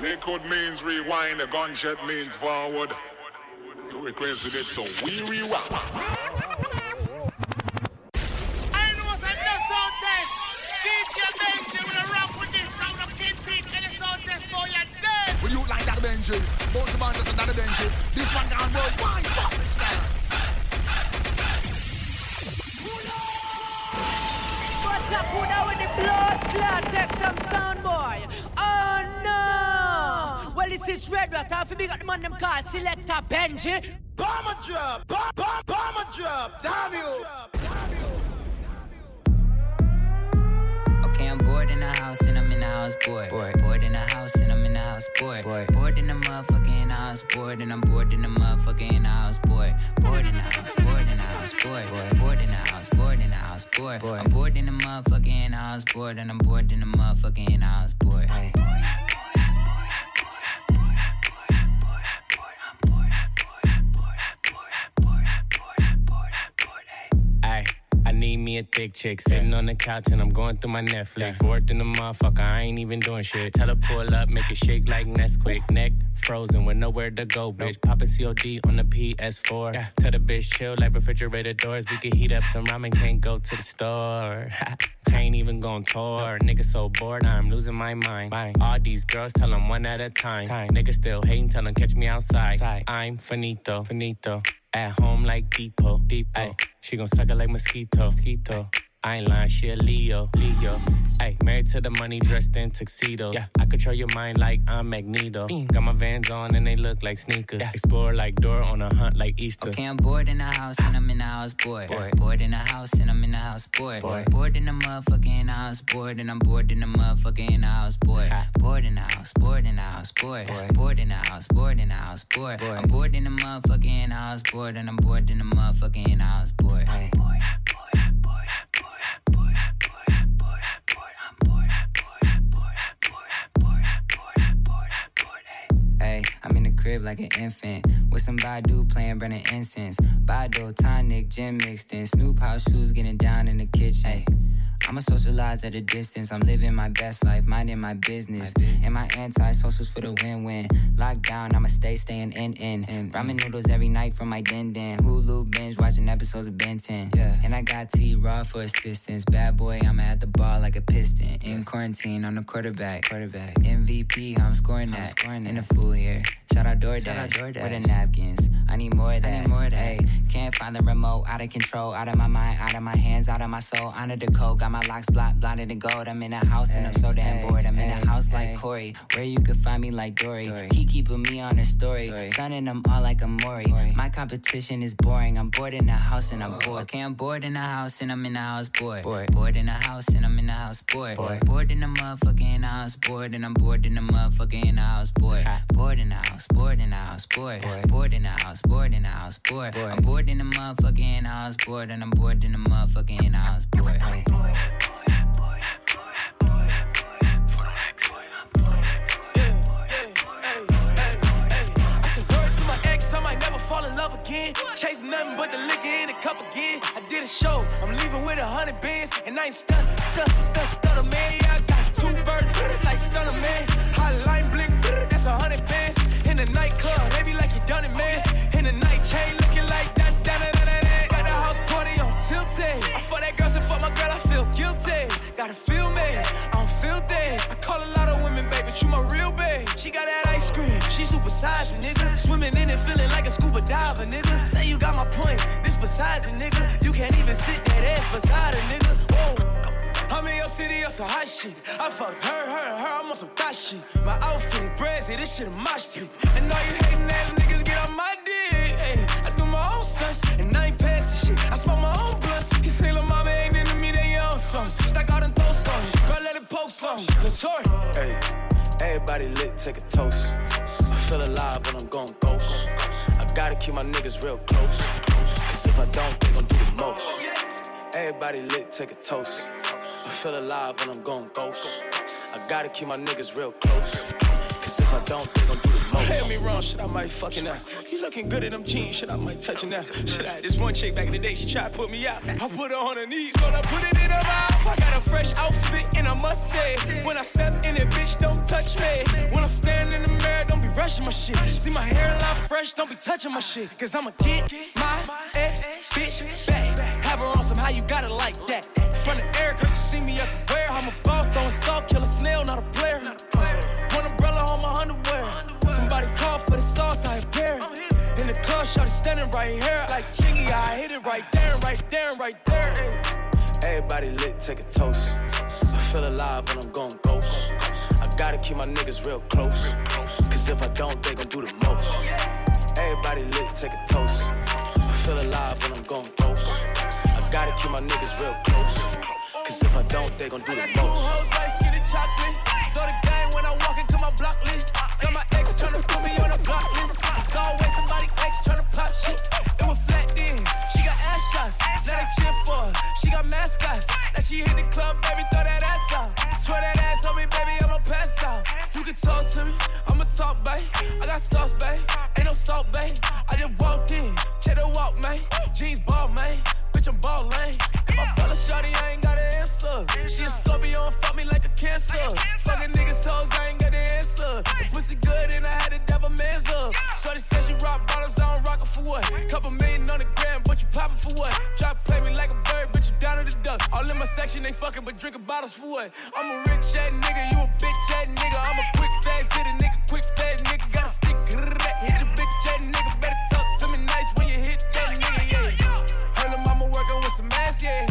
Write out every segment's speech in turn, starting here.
Liquid means rewind, the gunshot means forward. You requested it, so we rewind. I know what's another sound test. DJ Benji will rock with this sound of Kingpin and the sound test for your dead. Will you like that Benji? Both the bands that Benji. This one gone worldwide. Fuck it, style. What's up, who with the blood clot? Take some sound, boy. Oh no! Well, this is Red Rat. I feel big at the man them call Selector Benji. Bomber drop, bomb, bomb, bomber drop, damn you. Okay, I'm bored in the house and I'm in the house bored. Bored, bored in the house and I'm in the house bored. Bored, bored in the motherfucking house bored and I'm bored in the motherfucking house bored. Bored in the house, bored in the house bored. Bored, bored in the house, bored in the house bored. Bored, I'm bored in the motherfucking house bored and I'm bored in the motherfucking house bored. Hey. I need me a thick chick sitting on the couch and I'm going through my Netflix. Fourth in the motherfucker, I ain't even doing shit. Tell her pull up, make it shake like Nesquik. Neck frozen with nowhere to go, bitch. Popping COD on the PS4. Tell the bitch chill like refrigerator doors. We can heat up some ramen, can't go to the store. Can't even go on tour. Nigga so bored, I'm losing my mind. All these girls tell them one at a time. Nigga still hating, tell them catch me outside. I'm finito, finito. At home like Depot, Depot. She gon' suck it like mosquito, mosquito. I ain't lying, she a Leo, Leo. Ay, married to the money, dressed in tuxedos. Yeah, I control your mind like I'm Magneto. Got my vans on and they look like sneakers. Explore like Dora on a hunt like Easter. Okay, I'm bored in the house and I'm in the house bored. Bored, bored in the house and I'm in the house bored. Bored, bored in the motherfucking house bored and I'm bored in the motherfucking house bored. Bored in the house, bored in the house bored. Bored in the house, bored in the house bored. I'm bored in the motherfucking house bored and I'm bored in the motherfucking house bored. Hey. Hey, I'm in the crib like an infant with some Badu playing burning incense. Badu, tonic, gin mixed in. Snoop house shoes getting down in the kitchen. Hey, I'ma socialize at a distance. I'm living my best life, minding my business. And my anti-socials for the win-win. Lockdown, I'ma stay staying in in. Ramen noodles every night from my den den. Hulu binge watching episodes of Ben 10. Yeah. And I got T Raw for assistance. Bad boy, I'm at the ball like a piston. In quarantine, I'm the quarterback. Quarterback. MVP, I'm scoring that. scoring In the fool here. Shout out DoorDash. Shout out DoorDash. Where the napkins? I need more of that. I need more of that. Hey, can't find the remote. Out of control. Out of my mind. Out of my hands. Out of my soul. Under the code. Got my locks blocked. Blinded in gold. I'm in a house and I'm so damn bored. I'm in a house like Corey. Where you could find me like Dory. He keeping me on his story. Sunning them all like a Maury. My competition is boring. I'm bored in the house and I'm bored. Okay, I'm bored in the house and I'm in the house bored. Bored, in the house and I'm in the house bored. Bored, bored in the motherfucking house bored and I'm bored in the motherfucking house bored. Bored in the house, bored in the house, bored. Bored in the house, bored in the house, bored. I'm bored in the motherfucking house bored and I'm bored in the motherfucking house bored. Hey. I said word to my ex, I might never fall in love again. Chase nothing but the liquor in the cup again. I did a show, I'm leaving with a hundred bands, and I ain't stunned, stunned, stunned, stunned, man. Yeah, I got two birds, like stunner, man. Hotline Bling, that's a hundred bands. In the nightclub, they like you done it, man. In the night chain, tilted. I fuck that girl, so fuck my girl, I feel guilty. Gotta feel me, I don't feel that. I call a lot of women, baby, you my real babe. She got that ice cream, she super sizing, nigga. Swimming in it, feeling like a scuba diver, nigga. Say you got my point, this besides a nigga. You can't even sit that ass beside a nigga. Whoa. I'm in your city on some hot shit. I fucked her, her, her, I'm on some thot shit. My outfit brazy, this shit a mosh pit. And all you hating ass niggas get on my dick. Ay, I do my own stunts, and I ain't pass the shit. I smoke my own something. Stack out and throw something. Girl, let it poke something. Latour. Hey, everybody lit, take a toast. I feel alive when I'm going ghost. I gotta keep my niggas real close. Cause if I don't, they gon' do the most. Everybody lit, take a toast. I feel alive when I'm going ghost. I gotta keep my niggas real close. Cause if I don't, they gon' do the most. Play me wrong, shit, I might fucking up. You looking good in them jeans. Shit, I might touch it now. Shit, I had this one chick back in the day, she tried to put me out. I put her on her knees, so I put it in her mouth. I got a fresh outfit, and I must say, when I step in it, bitch, don't touch me. When I'm standing in the mirror, don't be rushing my shit. See my hairline fresh, don't be touching my shit. Cause I'ma get my ex bitch back. Have her on somehow, you got it like that. Front of Erica, you see me everywhere. I'm a boss, throwing salt, kill a snail, not a player. On my underwear. Somebody call for the sauce, I appear. In the club, shorty standing right here. Like Chingy, I hit it right there, right there, right there. Everybody lit, take a toast. I feel alive when I'm going ghost. I gotta keep my niggas real close. Cause if I don't, they gon' do the most. Everybody lit, take a toast. I feel alive when I'm going ghost. I gotta keep my niggas real close. Cause if I don't, they gon' do the I got two hoes like skinny chocolate. Throw the game when I walk into my block list. Got my ex tryna put me on a block list. It's always somebody ex tryna pop shit. It was flat then. She got ass shots. Now they cheer for her. She got mascots. Now she hit the club, baby, throw that ass out. Swear that ass on me, baby, I'ma pass out. You can talk to me, I'ma talk, babe. I got sauce, babe. Ain't no salt, babe. I just walked in, check the walk, man. Jeans ball, man. Bitch, I'm ballin'. If I fell a shawty, I ain't got She a Scorpio and fuck me like a cancer. Fucking niggas hoes, I ain't got the answer. The pussy good and I had to dab a man's up. Shorty said she rock bottles, I don't rock it for what? Couple million on the gram, but you poppin' for what? Drop play me like a bird, bitch, you down to the duck. All in my section, they fucking, but drinking bottles for what? I'm a rich ass nigga, you a bitch ass nigga. I'm a quick fast hit a nigga, quick fast nigga. Got a stick, hit your bitch ass nigga. Better talk to me nice when you hit that nigga, yeah. Lil' mama working with some ass, yeah.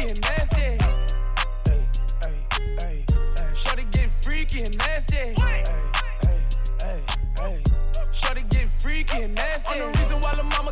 Freaky nasty. Ay, ay, ay, ay. Shorty getting freaky nasty. Ay, ay, ay, ay. Shorty getting freaky nasty. I'm the reason why the mama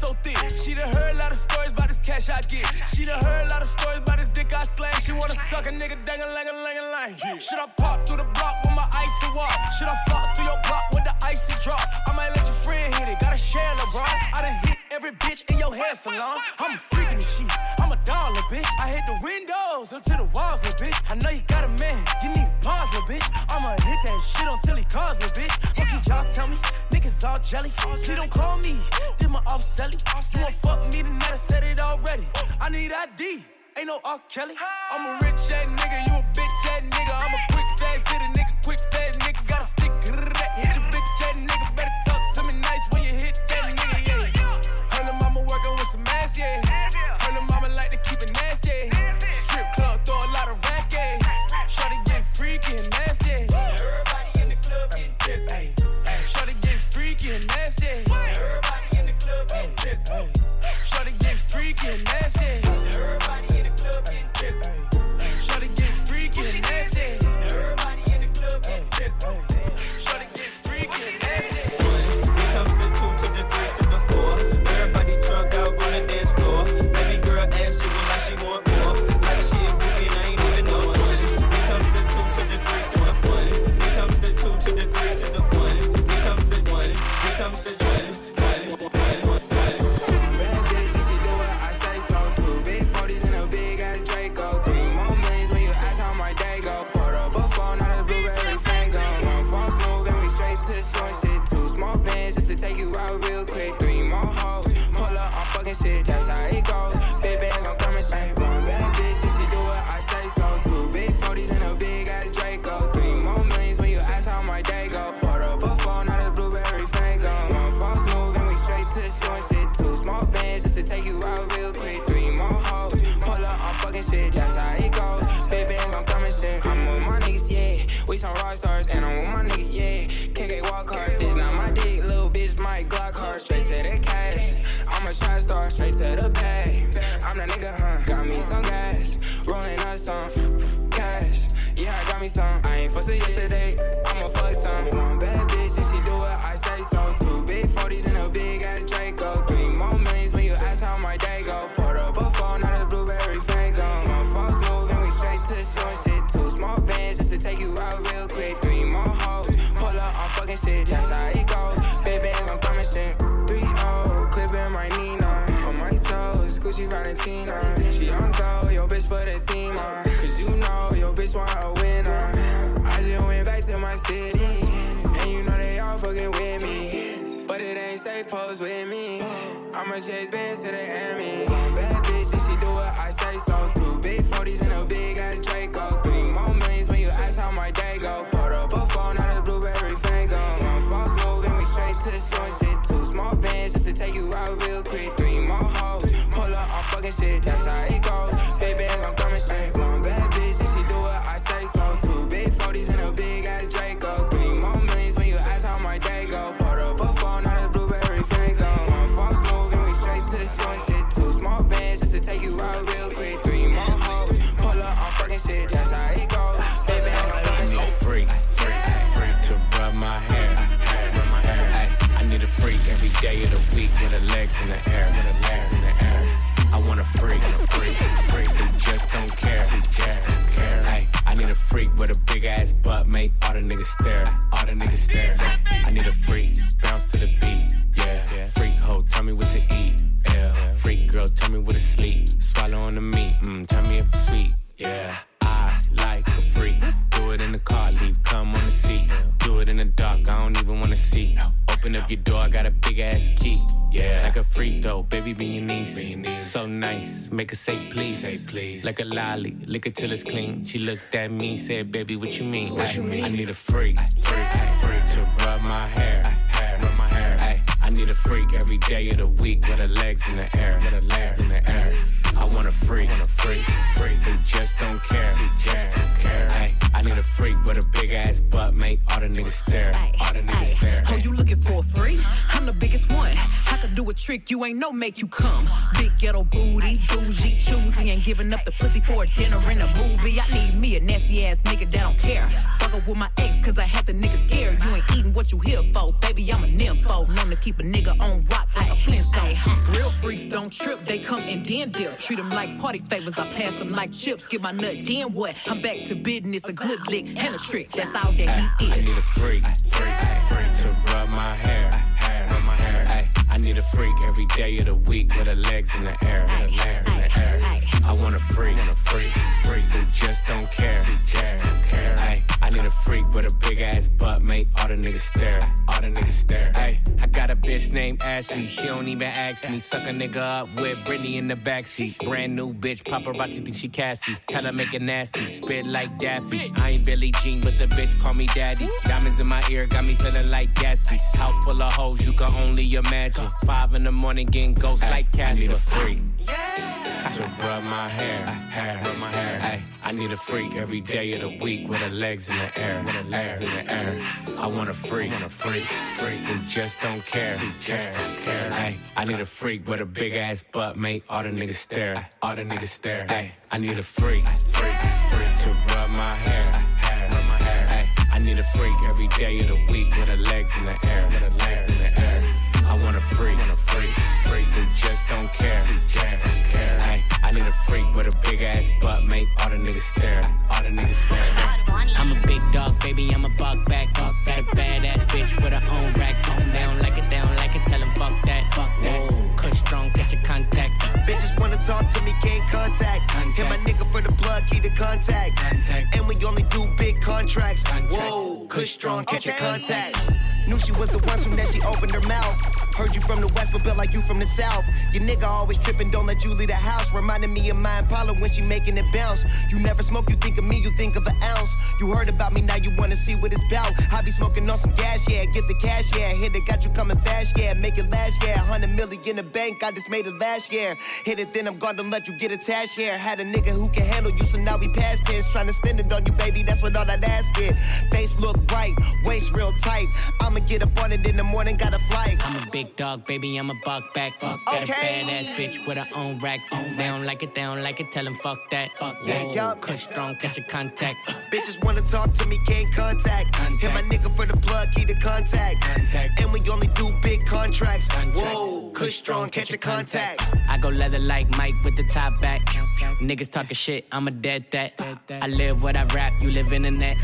so thick. She done heard a lot of stories about this cash I get. She done heard a lot of stories about this dick I slang. She wanna suck a nigga dang a lang a lang a lang. Should I pop through the block with my icy walk? Should I flop through your block with the ice icy drop? I might let your friend hit it, gotta share the bro. I done hit every bitch in your hair salon. I'm a freak in the sheets, I'm a dollar bitch. I hit the windows until the walls, little bitch. I know you got a man, you need pause, little bitch. I'ma hit that shit until he calls, little bitch. Can y'all tell me? Niggas all jelly. Please don't call me, did my off selling. You won't fuck me tonight, I said it already. I need ID. Ain't no R. Kelly. I'm a rich ass nigga, you a bitch ass nigga. I'm a quick fast hit a nigga, quick fast nigga. Got a stick, hit your get straight to the bag. I'm that nigga, huh? Got me some gas, rolling up some cash. Yeah, I got me some. I'ma chase bands to the Emmy. Bad bitch, and she do what I say so. Two big 40s and a big ass in the air, in the air. I want a freak, freak, freak who just don't care, care, care. Ay, I need a freak with a big ass butt, make all the niggas stare, all the niggas stare. I need a freak, bounce to the beat, yeah. Freak hoe, tell me what to eat, yeah. Freak girl, tell me what to sleep, swallow on the meat, mm, tell me if it's sweet, yeah. I like a freak. Do it in the car, leave come on the seat. Do it in the dark, I don't even wanna see. Open up your door, I got a big ass key. Yeah, like a freak though, baby, be your niece. So nice, make her say please. Say please. Like a lolly, lick it till it's clean. She looked at me, said, baby, what you mean? What you mean? I need a freak, freak, freak to rub my hair, hair, rub my hair. Ay, I need a freak every day of the week with her legs in the air, with her legs in the air. I want a freak, want a freak, freak who just don't care, who just don't care. Ay, I need a freak with a big ass butt, make all the niggas stare, all the niggas stare. Oh, you looking for a free? I'm the biggest one. I could do a trick you ain't no make you come. Big ghetto booty, bougie, choosy, ain't giving up the pussy for a dinner and a movie. I need me a nasty ass nigga that don't care. Fuck up with my ex, cause I had the nigga scared. You ain't eating what you here for, baby. I'm a nympho. Known to keep a nigga on rock like a Flintstone. Real freaks don't trip, they come and then dip. Treat them like party favors, I pass them like chips. Get my nut, then what? I'm back to business, a good lick and a trick. That's all that he I need a freak, freak, freak to rub my hair, hair, rub my hair. I need a freak every day of the week with her legs in the air, with her legs in the air. I want a freak, want a freak, freak who just don't care, who just don't care. Ay, I need a freak with a big ass butt, make all the niggas stare, all the niggas stare. Ay, I got a bitch named Ashley, she don't even ask me. Suck a nigga up with Britney in the backseat. Brand new bitch, paparazzi think she Cassie. Tell her make it nasty, spit like Daffy. I ain't Billie Jean, but the bitch call me daddy. Diamonds in my ear got me feeling like Gatsby. House full of hoes, you can only imagine. Five in the morning getting ghosts like Cassie. I need a freak. To rub my hair, hair, rub my hair. Ay, I need a freak every day of the week with her legs in the air, with her legs in the air. I want a freak, want a freak, freak who just don't care, who just don't care. Ay, I need a freak with a big ass butt, make all the niggas stare, all the niggas stare. Ay, I need a freak, freak, freak to rub my hair, hair, rub my hair. Ay, I need a freak every day of the week with her legs in the air, with her legs in the air. I want a freak, want a freak, freak who just don't care, who just don't care. I need a freak with a big ass butt, make all the niggas stare, all the niggas stare. I'm a big dog, baby, I'm a buck back, fuck that badass bitch with her own racks. They don't like it, don't like it, tell them fuck that, fuck that. Kush strong, get your contact. Bitches wanna talk to me, can't contact. Hit my nigga for the plug, keep the contact. And we only do big contracts. Whoa, Kush strong, catch your contact. Knew she was the one soon as she opened her mouth. Heard you from the west, but built like you from the south. Your nigga always tripping, don't let you leave the house. Reminding me of my Impala when she making it bounce. You never smoke, you think of me, you think of an ounce. You heard about me, now you wanna see what it's about. I be smoking on some gas, yeah, get the cash, yeah. Hit it, got you coming fast, yeah. Make it last, yeah. 100 million in the bank, I just made it last year. Hit it, then I'm gone, don't let you get attached, here. Had a nigga who can handle you, so now we past tense. Trying to spend it on you, baby, that's what all that ass get. Face look bright, waist real tight. I'ma get up on it in the morning, got a flight. I'm a big dog, baby, I'm a buck back. Fuck that a Okay. badass bitch with her own racks. They don't like it, they don't like it, tell them fuck that. Fuck Yeah, that. yup. Kush strong, catch a contact. Bitches wanna talk to me, can't contact. Hit my nigga for the plug, keep the contact. contact. And we only do big contracts. Whoa, Whoa, Kush strong, catch a contact. I go leather like Mike with the top back. Niggas talking shit, I'm a dead that. I live what I rap, you live in the net.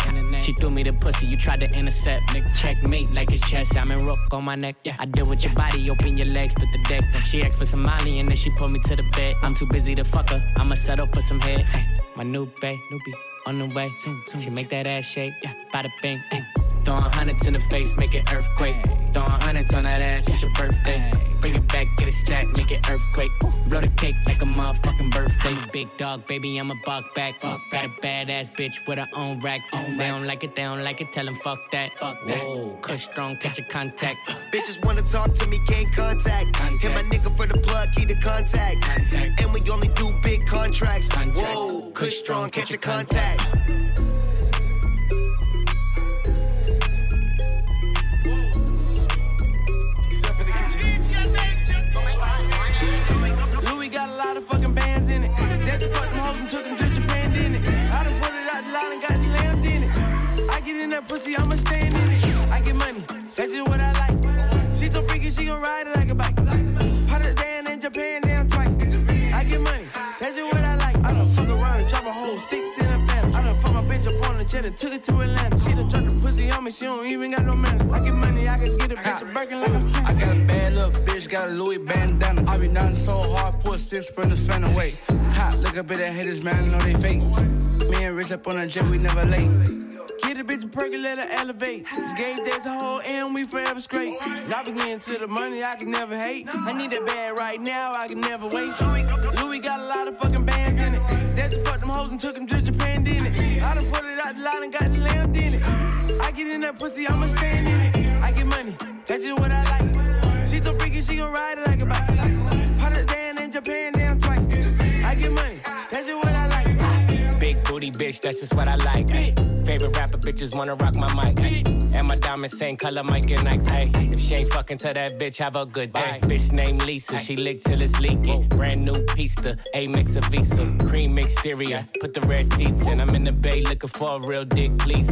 She threw me the pussy, you tried to intercept. Nigga, checkmate like it's chess. I'm in rook on my neck. Yeah, I deal with your body, open your legs, put the deck. She asked for some money and then she pulled me to the bed. I'm too busy to fuck her, I'ma settle for some head. Ay, my new bae, newbie, on the way. Soon, soon. She make that ass shake, yeah, bada bing. Ay. Throwing hundreds in the face, make it earthquake. Throwing hundreds on that ass, it's your birthday. Bring it back, get it stack, make it earthquake. Blow the cake like a motherfucking birthday. Big dog, baby, I'm a buck back. Got a badass bitch with her own racks. they don't like it, they don't like it, tell them fuck that. Fuck that. Kush strong, catch a contact. Bitches wanna talk to me, can't contact. Hit my nigga for the plug, key to contact. And we only do big contracts. Whoa, Kush strong, catch a contact. Louis got a lot of fucking bands in it. That's the fuck them hoes and took them to Japan, didn't it? I done put it out the line and got the lamb in it. I get in that pussy, I'ma she don't even got no manners. I get money, I can get a bitch a Birkin like I'm I got a bad little bitch, got a Louis bandana. I be nothing so hard, put six sprinters fan away. Hot, look up at that haters, man, know they fake. Me and Rich up on a jet, we never late. Get a bitch a perky, let her elevate. This game days a whole and we forever straight. I be getting to the money, I can never hate. I need that bag right now, I can never wait. Louis got a lot of fucking bands in it. That's the fuck them hoes and took them to Japan, didn't it? I done put it out the line and got the lamb in it. Get in that pussy, I'ma stand in it. I get money, that's just what I like. She so freaky, she gon' ride it like a bike. Booty bitch, that's just what I like. Ay. Favorite rapper bitches wanna rock my mic. Ay. And my diamonds same color, Mike and Nikes. Hey, if she ain't fucking to that bitch, have a good day. Bitch named Lisa, she lick till it's leaking. Brand new pista, A mix of Visa, mm. cream exterior. Put the red seats in. I'm in the bay looking for a real dick, please.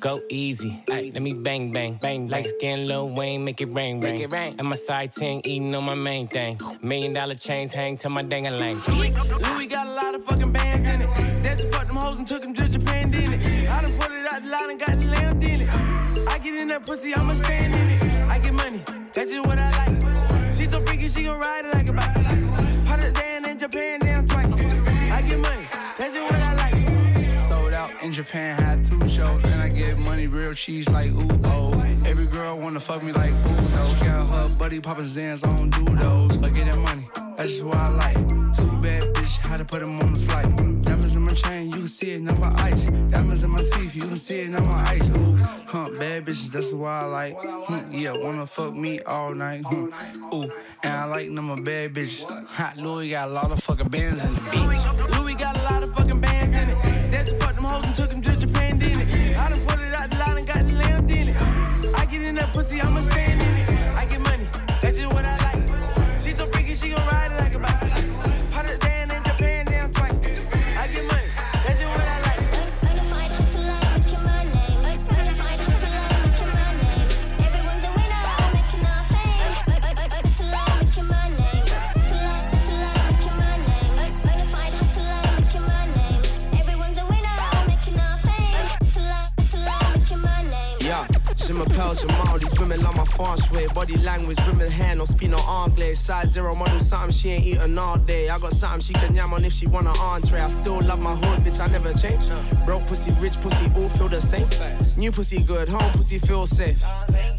Go easy, let me bang bang bang. Light skin, Lil Wayne, make it rain rain. it rain And my side ting eating on my main thing. Million dollar chains hang to my dang a lang. Louis got a lot of fucking bands in it. Hoes and took them to Japan, didn't it? I done put it out the line and got the lamb in it. I get in that pussy, I'ma stand in it. I get money, that's just what I like. She so freaky, she gon' ride it like a bike. Hot as Dan in Japan, down twice. I get money, that's just what I like. Sold out in Japan, had two shows, and I get money real cheese like oh. Every girl wanna fuck me like ooh no. She got her buddy poppin' Xans, I don't. But get that money, that's just what I like. Two bad bitch, how to put them on the flight. My chain, you can see it, number ice. Diamonds in my teeth, you can see it, number ice. Ooh, huh, bad bitches, that's why I like. Hmm, yeah, wanna fuck me all night. Hmm, ooh, and I like number bad bitches. Hot Louis got a lot of fucking bands in the beach. Louis got a lot of fucking bands in it. That's fuck them hoes and took them to Japan, didn't it? I done put it out the line and got the lamb in it. I get in that pussy, I'ma stand Yeah, je m'appelle Jamal, these women love my fast way. Body language, women hair, no speed, no anglais. Size zero, model something she ain't eating all day. I got something she can yam on if she want an entree. I still love my hood, bitch, I never change. Broke pussy, rich pussy, all feel the same. New pussy good, home pussy feel safe.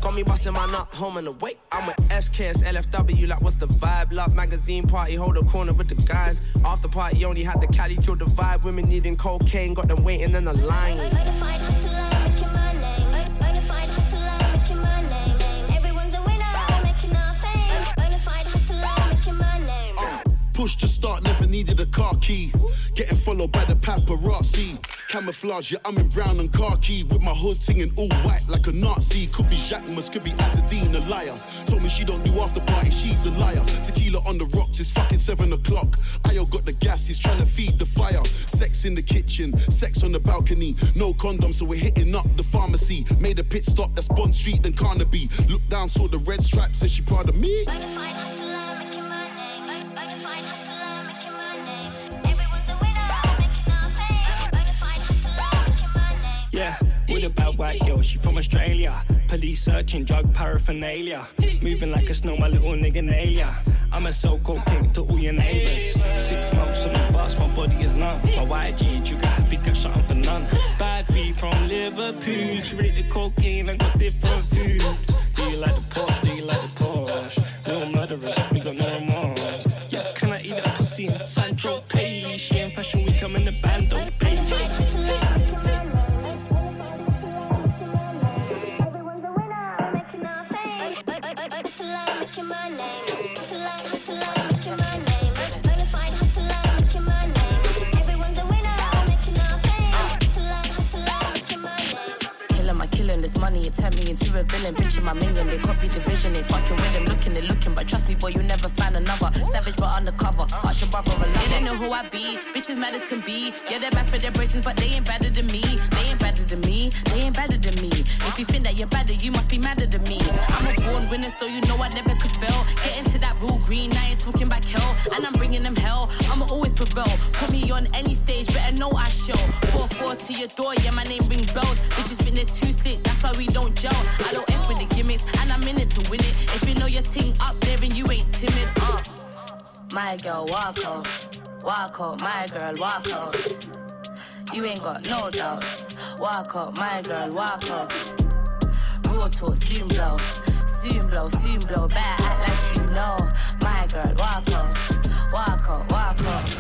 Got me busting my nut home and away. I'm with SKS, LFW, like what's the vibe? Love magazine party, hold a corner with the guys. After party, only had the caddy kill the vibe. Women needing cocaine, got them waiting in the line. Push to start, never needed a car key. Getting followed by the paparazzi. Camouflage, yeah, I'm in brown and khaki. With my hood singing all white like a Nazi. Could be Jacquemus, could be Azzedine Alaïa. Told me she don't do after party, she's a liar. Tequila on the rocks, it's fucking seven o'clock. Ayo got the gas, he's trying to feed the fire. Sex in the kitchen, sex on the balcony. No condom, so we're hitting up the pharmacy. Made a pit stop, that's Bond Street and Carnaby. Looked down, saw the red strap, said she proud of me. A bad white girl, she from Australia. Police searching drug paraphernalia. Moving like a snow, my little nigga nail ya. I'm a so-called king to all your neighbors. Six months on the bus, my body is numb. My white YG, you got happy, got something for none. Bad B from Liverpool, she the cocaine and got different food. Do you like the Porsche? Do you like the Porsche? No murderers, turned me into a villain. Bitch in my minion, they copy the vision, they fucking with them. Looking, they looking, but trust me, boy, you never find another. Savage but undercover, harsh your brother a They don't know who I be, bitches mad as can be. Yeah, they're bad for their bridges, but they ain't better than me. They ain't better than me, they ain't better than me. If you think that you're better, you must be madder than me. I'm a born winner, so you know I never could fail. Get into that real green, I ain't talking back hell. And I'm bringing them hell, I'ma always prevail. Put me on any stage, better know I show. 4-4 to your door, yeah, my name ring bells. Bitches think they're too sick, that's why we don't gel. I don't F with the gimmicks, and I'm in it to win it. If you know your ting up there and you ain't timid, uh. My girl, walk out. Walk out, my girl, walk out. You ain't got no doubts. Walk out, my girl, walk out. Raw talk, soon blow. Soon blow, soon blow. Better act like you know. My girl, walk out. Walk out, walk out.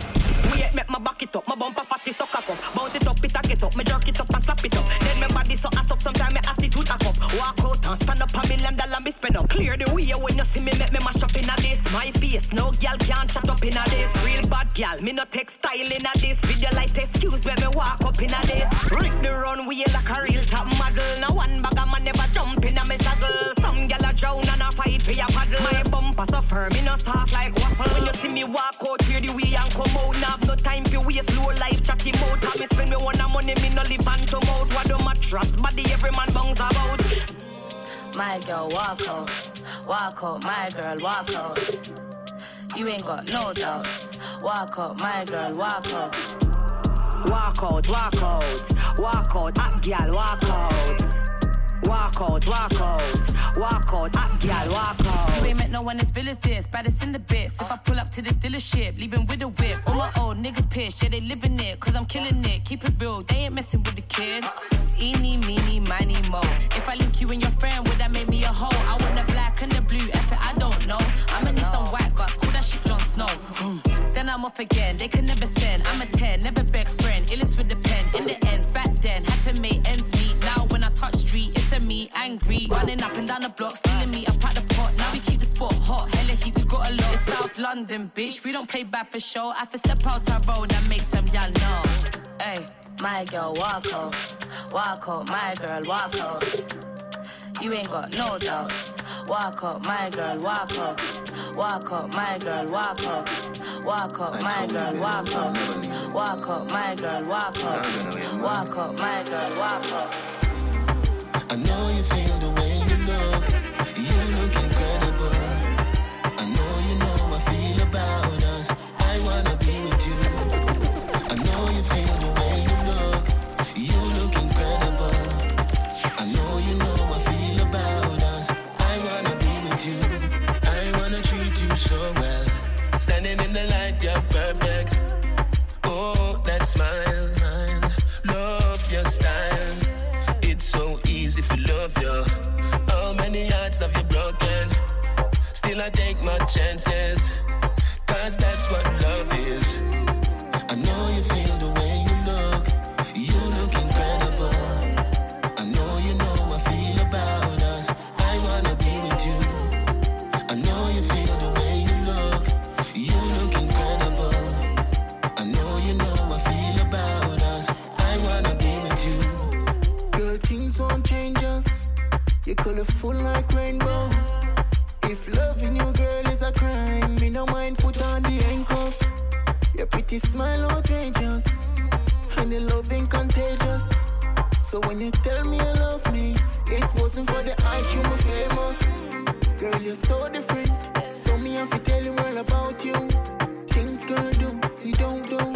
It up, my bumper fatty so cock up. Bounce it up, it a get up, me jerk it up and slap it up. Then my body so hot up, sometimes my attitude a up. Walk out and stand up a million dollar me spend up. Clear the way when you see me, make me mash up in a this. My face, no girl can't chat up in a this. Real bad girl, me no take style in a this. Video light excuse, make me walk up in a this. Rip the runway like a real top model. No one bag a man never jump fight for your paddle. My bumper so firm, me no soft like waffle. When you see me walk out, clear the way and come out. Now have no time for waste, low life chatty mouth. Have me spend me one a money, me no live hand to mouth. What do my trust body, every man bounce about. My girl, walk out. Walk out, my girl, walk out. You ain't got no doubts. Walk out, my girl, walk out. Walk out, walk out, walk out, hot girl, walk out. Walk out, walk out, walk out, hot girl, walk out. You ain't met no one as real as this, baddest in the bits. If I pull up to the dealership, leaving with a whip. All my old niggas pissed, yeah, they living it, cause I'm killing it. Keep it real, they ain't messing with the kid. Eeny, meeny, miny, mo. If I link you and your friend, would that make me a hoe? I want the black and the blue, F it, I don't know. I'ma need some white guts, call that shit Jon Snow. Then I'm off again, they can never send. I'm a 10, never beg friend, illest with the pen. In the ends, back then, had to make ends angry. Running up and down the block, stealing me up at the pot. Now we keep the spot hot, hella heat, we got a lot. It's South London, bitch, we don't play bad for show. I have step out our road and make some y'all know. Hey, my girl, walk out. Walk out, my girl, walk out. You ain't got no doubts. Walk up, my girl, walk up. Walk up, my girl, walk up. Walk up, my girl, walk up. Walk up, my girl, walk up. Walk up, my girl, walk up. Smile, love your style. It's so easy if you love you. How many hearts have you broken? Still, I take my chances. Cause that's what pretty smile outrageous, and your loving contagious. So when you tell me you love me, it wasn't for the hype, you were famous. Girl, you're so different. So me have to tell you all about you. Things girl do, you don't do.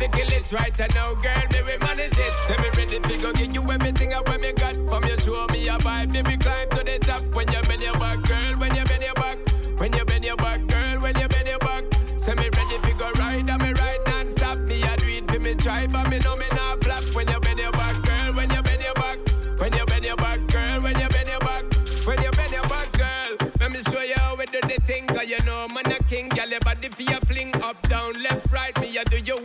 Fi kill it right and now, girl, me we manage it. Say me ready to go give you everything I when me got from you, show me a vibe, baby, climb to the top. When you bend your back, girl, when you bend your back, when you bend your back, girl, when you bend your back. Say me ready to go ride, and me ride non-stop. Me I do it for me tribe, but me know me not flop. When you bend your back, girl, when you bend your back, when you bend your back, girl, when you bend your back, when you bend your back, girl. Let me show you how we do the thing, cause you know man a king. Girl, your body for your fling up, down, left, right. Me I do you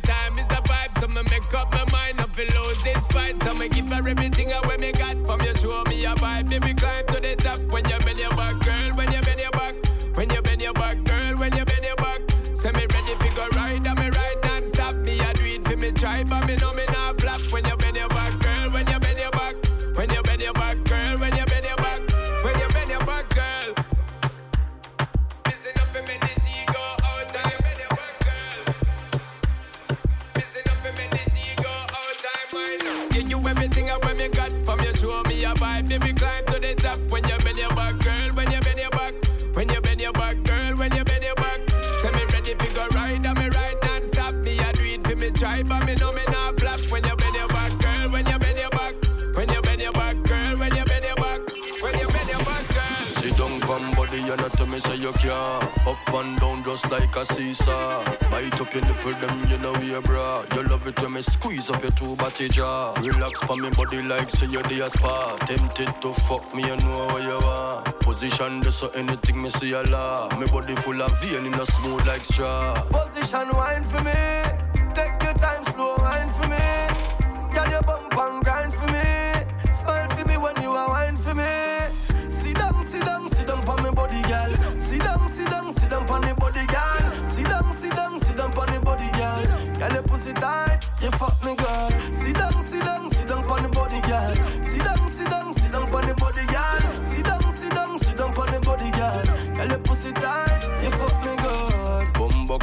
time. It's a vibe, so me make up my mind. I feel lose this fight, so me give her everything I when me got from you. Show me a vibe, baby, climb to the top. When you bend your back, girl, when you bend your back, when you bend your back, girl, when you bend your back. Say me ready to go ride, and me ride non-stop. Me I do it for me tribe, but me know me not flop. When you bend Got from you, show me a vibe, baby, climb to the top. When you bend your back, girl, when you bend your back, when you bend your back, girl, when you bend your back. Say me ready to go ride, and me ride non-stop. Me I do it for me tribe, but me know me not flop. When you bend your back, girl, when you bend your back, when you bend your back, girl, when you bend your back, when you bend your back, girl. Sit down, come body, you not tell me say you can't. Like a seesaw. Bite up your nipple, them you know we bra. You love it when me squeeze up your two body jaw. Relax for me body like say you're the spa. Tempted to fuck me, you know what you want. Position this so anything me see a law. Me body full of vein in a smooth like straw. Position wine for me.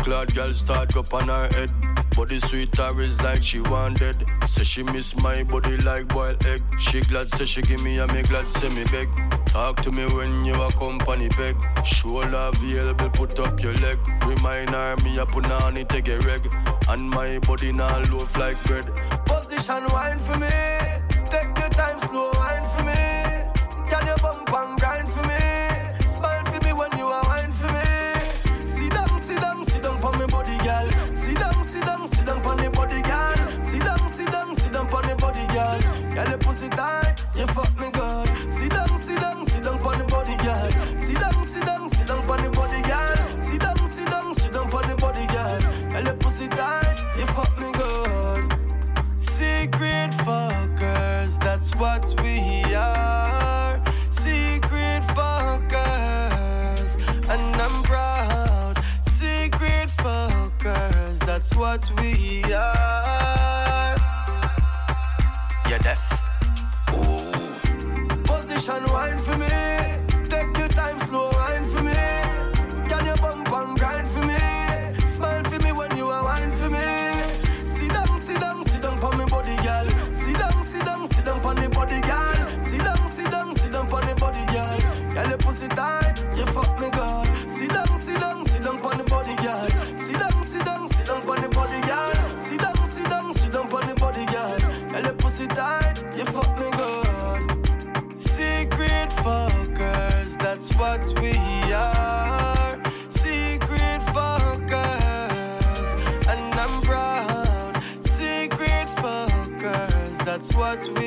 Clad girl start up on her head. Body sweet her is like she wanted. Say she miss my body like boiled egg. She glad say she give me and me glad say me beg. Talk to me when you a company beg. Shoulder available, put up your leg. Remind her me a put on it take a reg. And my body now loaf like bread. Position wine for me. what we are. what we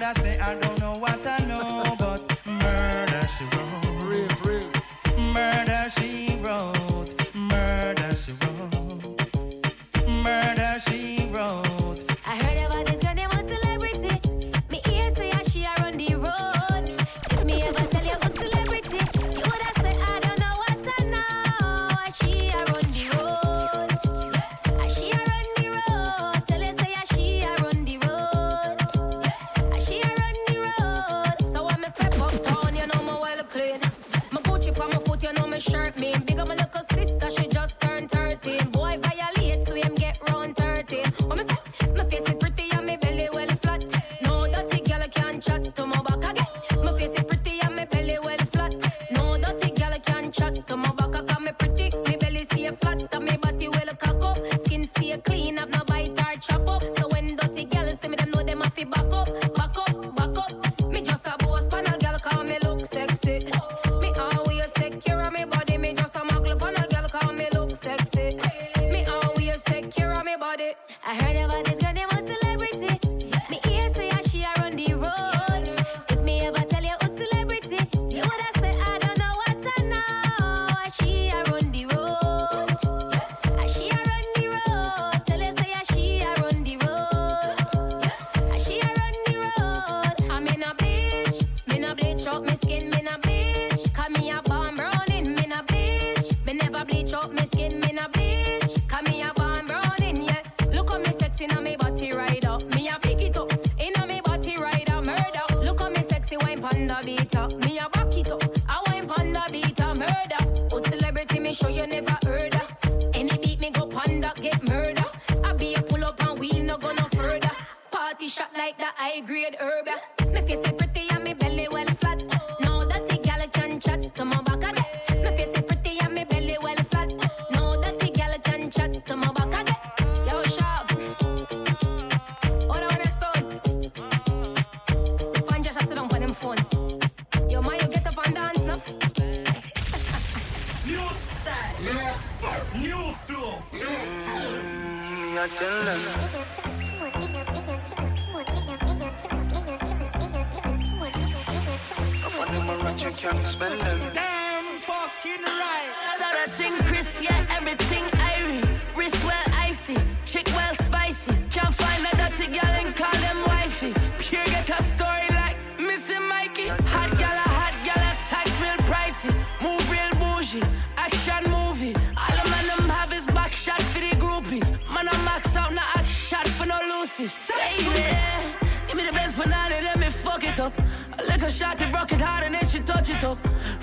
woulda say I don't know what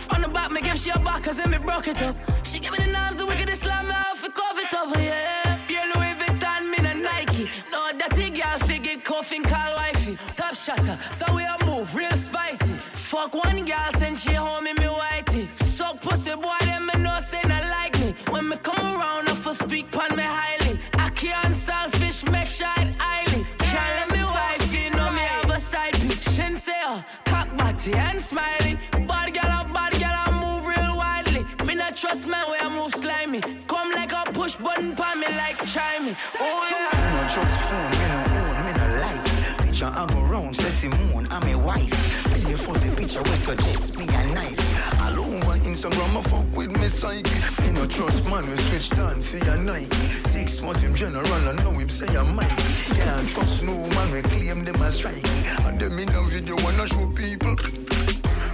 From the back, me give she a back, cause then me broke it up. She give me the knives, the wickedest slam, me off, it cover it up, oh, yeah. Yeah, Louis Vuitton, me na Nike. No, dirty girl, figure coughing, call wifey. Top shatter, so we a move, real spicy. Fuck one girl, send she home in me whitey. Suck pussy, boy, them me know say not like me. When me come around, I for speak pon me highly. I can't selfish, make sure it highly. Can't let me wife, you know me have a side piece. Shin say, oh, cock body and smiley. A push me like try me. Oh yeah. Me no trust phone, me no own, me no like. Picture I go round, say Simone, I'm a wife. Be a fuzzy picture, we suggest me a knife. All over Instagram, I fuck with me psyche. Me no trust man, we switch down for your Nike. Six months him general, I know him say I'm Mikey. Can't trust no man, we claim them as strikey. And them in a video wanna show people.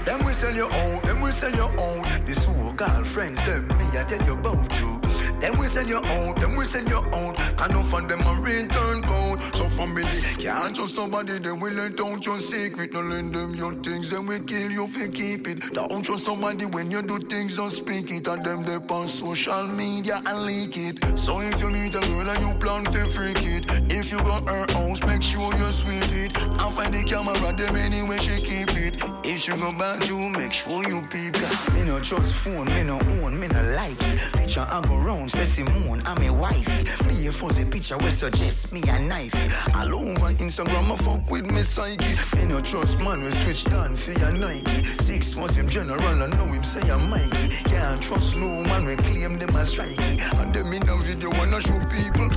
Them we sell your own, them we sell your own. The so girlfriends, them me I tell you about you. Them we sell your own, them we sell your own. And no for them a return code. So family can't trust somebody, then we let out your secret. No lend them your things, then we kill you if you keep it. Don't trust somebody when you do things, don't speak it. And them they on social media and leak it. So if you meet a girl and you plan to freak it, if you got her house, make sure you sweet it. And find the camera, them anyway she keep it. If she go back you, make sure you peep it. Me no trust phone, me no own, me no like it. Picture I go round, say Simone, I'm a wifey. Be a fuzzy picture, we suggest me a knife. All over Instagram, I fuck with me psyche. Me no trust man, we switch down for your Nike. Six was him general, I know him say I'm Mikey. Can't trust no man, we claim them as strikey. And them in a video wanna show people.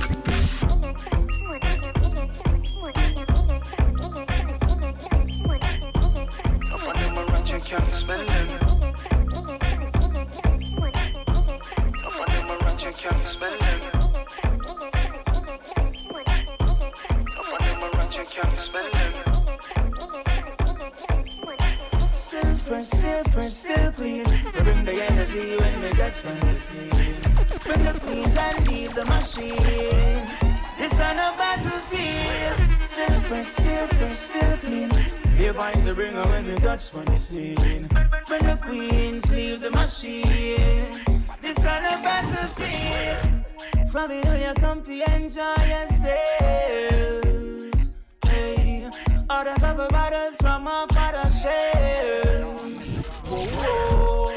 I can't spend can't spend them. I find them a rat, you can't spend them. Still fresh, still fresh, still clean. We bring the energy when we the scene. Bring the queens and leave the machine. This on a battlefield. Still fresh, still fresh, still clean. The vibes we bring when we touch from the scene. Bring the queens, leave the machine. This on a battlefield. From it all you come to enjoy yourself. Hey, all the bubble bottles from our father's shelves. Whoa, whoa.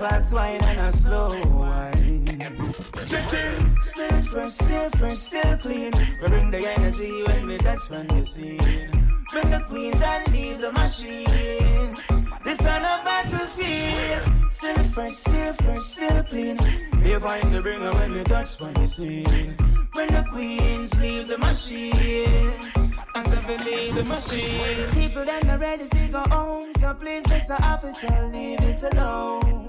Fast wine and a slow wine. In. Still fresh, still fresh, still clean. We bring the energy when we touch from the scene. Bring the queens and leave the machine. This on a battlefield. Still fresh, still fresh, still clean. We find to bring her when we touch from the scene. Bring the queens, leave the machine. And so leave the machine. People that not ready to go home, so please, Mr. Officer, leave it alone.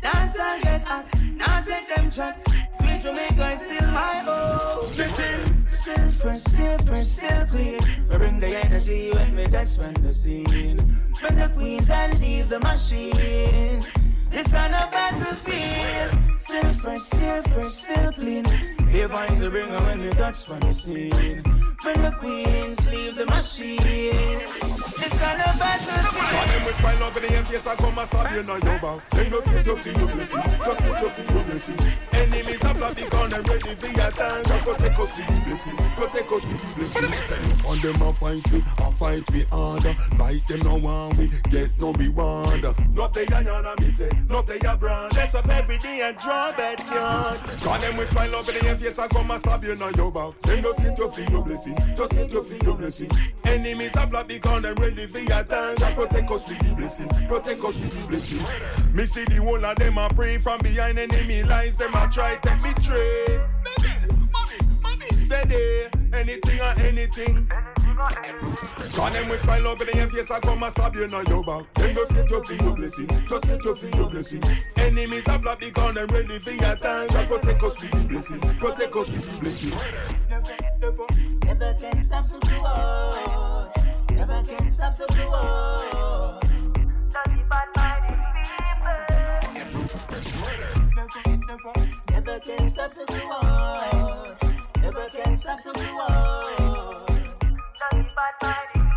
Dance and get hot, now take them shot. Sweet Jamaica is still my home. Split in. Still fresh, still fresh, still clean. We bring the energy when we touch from the scene. Bring the queens and leave the machine. This on a battlefield. Still fresh, still fresh, still clean. Here vines to bring when we touch from the scene. Bring the queens, leave the machine. This on a battlefield. Cause them with smile up in the face I come and stab you now your back Then just get your feel your blessing Just get your feel your blessing Enemies are plot because them ready for your time Just protect us with the blessing Protect us with the blessing On them a fight we, a fight we harder Like them no want we, get no reward Not they a yana me say, not they a brand Dress up every day and draw backyard Cause them with smile up in the face I come and stab you now your back. Then just get your feel your blessing. Just get your feel your blessing. Enemies are plot because them ready for your time Just protect us with the blessing. Protect us with the blessing. Me see the whole of them a pray From behind enemy lines. Them a try take me trade Steady. Anything or anything Cause them with smile up in your face I come and stab you now your back. Then just get your feel your blessing Just get your feel your blessing Enemies are blood because them ready for your time. Just protect us with the blessing Protect us with the blessing Never never, never can stop so good. Never can stop so good. Never never, never can stop so good. Never can stop so good.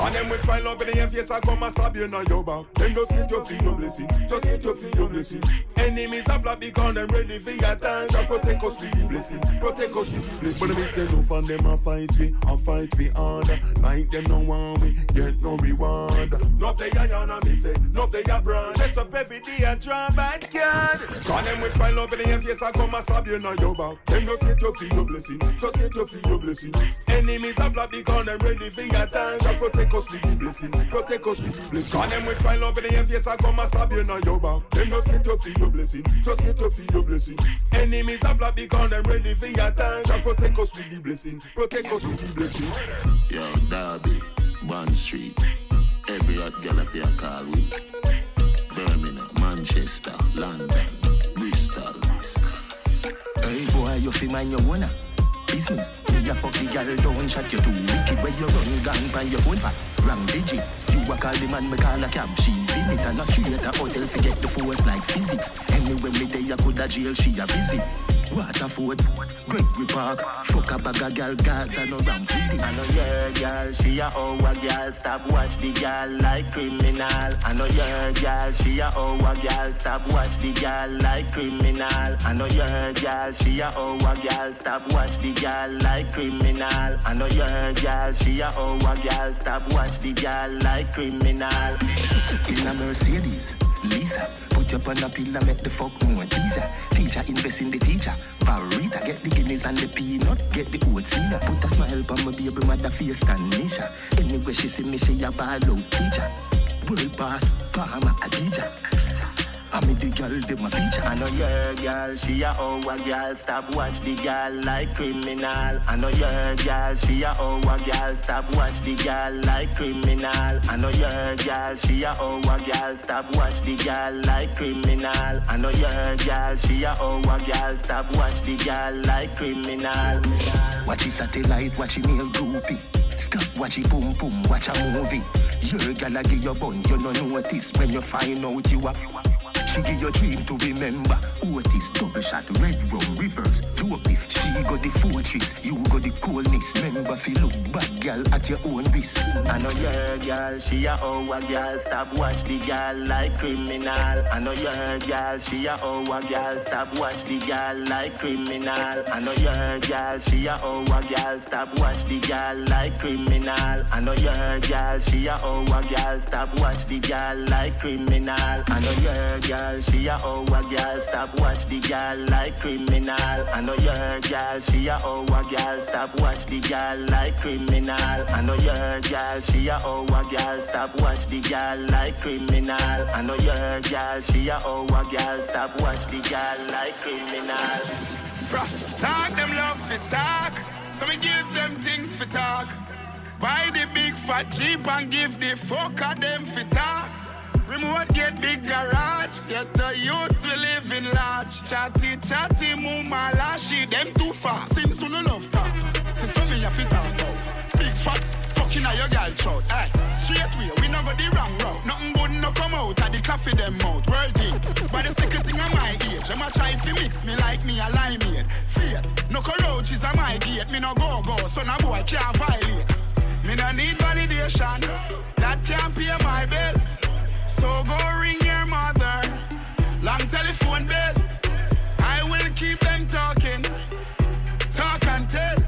Cause them with smile up in your face I come and stab you now your back. Then just get your feel your blessing Just get your feel your blessing Enemies are blood because them ready for your time. Just protect us with the blessing. Protect us with the blessing. But me say no fun them a fight we A fight we harder. Like them no want we Get no reward. Not they a yana me say Not they a brand. Dress up every day and draw bad card. Cause them with smile up in your face I come and stab you now your back. Then just get your feel your blessing Just get your feel your blessing Enemies are blood because them ready for your time. Just protect us with the blessing Protect us with the blessing Cause them with smile up in your face I come and stab you now your back Then just get your feel your blessing. Just get your feel your blessing. Enemies are blood because them ready for your time. Just protect us with the blessing. Protect us with the blessing. Yo, Derby, Bond Street. Every hot girl I feel call we. Birmingham, Manchester, London, Bristol. Hey boy, you fi mind your wanna business. A fuck the girl, don't shut you too wicked. Where you run gun by your phone for wrong digit. You a call the man, me call a cab. She's in it and a straight a hotel forget the force like physics. Anyway, me day I coulda jail, she a visit. Waterford, Gregory Park, fuck a bag of gal, Gaza no ramp. I know your girl, she a our girl. Stop watch the girl like criminal. I know your girl, she a our girl. Stop watch the girl like criminal. I know your girl, she a our girl. Stop watch the girl like criminal. I know your girl, she a our girl. Stop watch the girl like criminal. In a Mercedes, Lisa, put up on a pillar, make the fuck more teaser. Teacher invest in the teacher. Barita, get the guineas and the peanut, get the oats in. Put a smile on my baby mother face and Nisha. Anyway, she see me, she a ball out teacher. World boss, farmer, a teacher. I mean the girl, them a feature. I know your girl, she a our girl. Stop watch the girl like criminal. I know your girl, she a our girl. Stop watch the girl like criminal. I know your girl, she a our girl. Stop watch the girl like criminal. I know your girl, she a our girl. Stop watch the girl like criminal. Watch it satellite, watch it nail groupie. Stop watch it boom boom, watch a movie. Your girl a give your bun, you no notice when you find out you are. She give your dream to remember. Otis, double shot, red rum, reverse. Joke this. She got the fortress, you got the coolness. Remember, feel look bad, girl, at your own risk. I know your girl, she a our girl. Stop watch the girl like criminal. I know your girl, she a our girl. Stop watch the girl like criminal. I know your girl, she a our girl. Stop watch the girl like criminal. I know your girl, she a our girl. Stop watch the girl like criminal. I know your girl, she a our girl. Stop watch the girl like criminal. I know your girl, she a our girl. Stop watch the girl like criminal. I know your girl, she a our girl. Stop watch the girl like criminal. I know your girl, she a our girl. Stop watch the girl like criminal. Frost, talk them love for talk. So me give them things for talk. Buy the big fat cheap and give the fuck of them for talk. Remote get big garage, get the youths we live in large. Chatty, chatty, mama, lashy, them too far. Since we no love talk, so some me a fit about. Big fat, fucking a your girl out. Aye, straight way, we no go the wrong route. Nothing good no come out of the coffee them mouth. World thing, but the second thing of my age. I'ma try fi mix me like me a limeade. Faith, no cockroaches a my gate. Me no go go, so no boy can't violate. Me no need validation, that can't pay my bills. So go ring your mother, long telephone bill. I will keep them talking, talk and tell.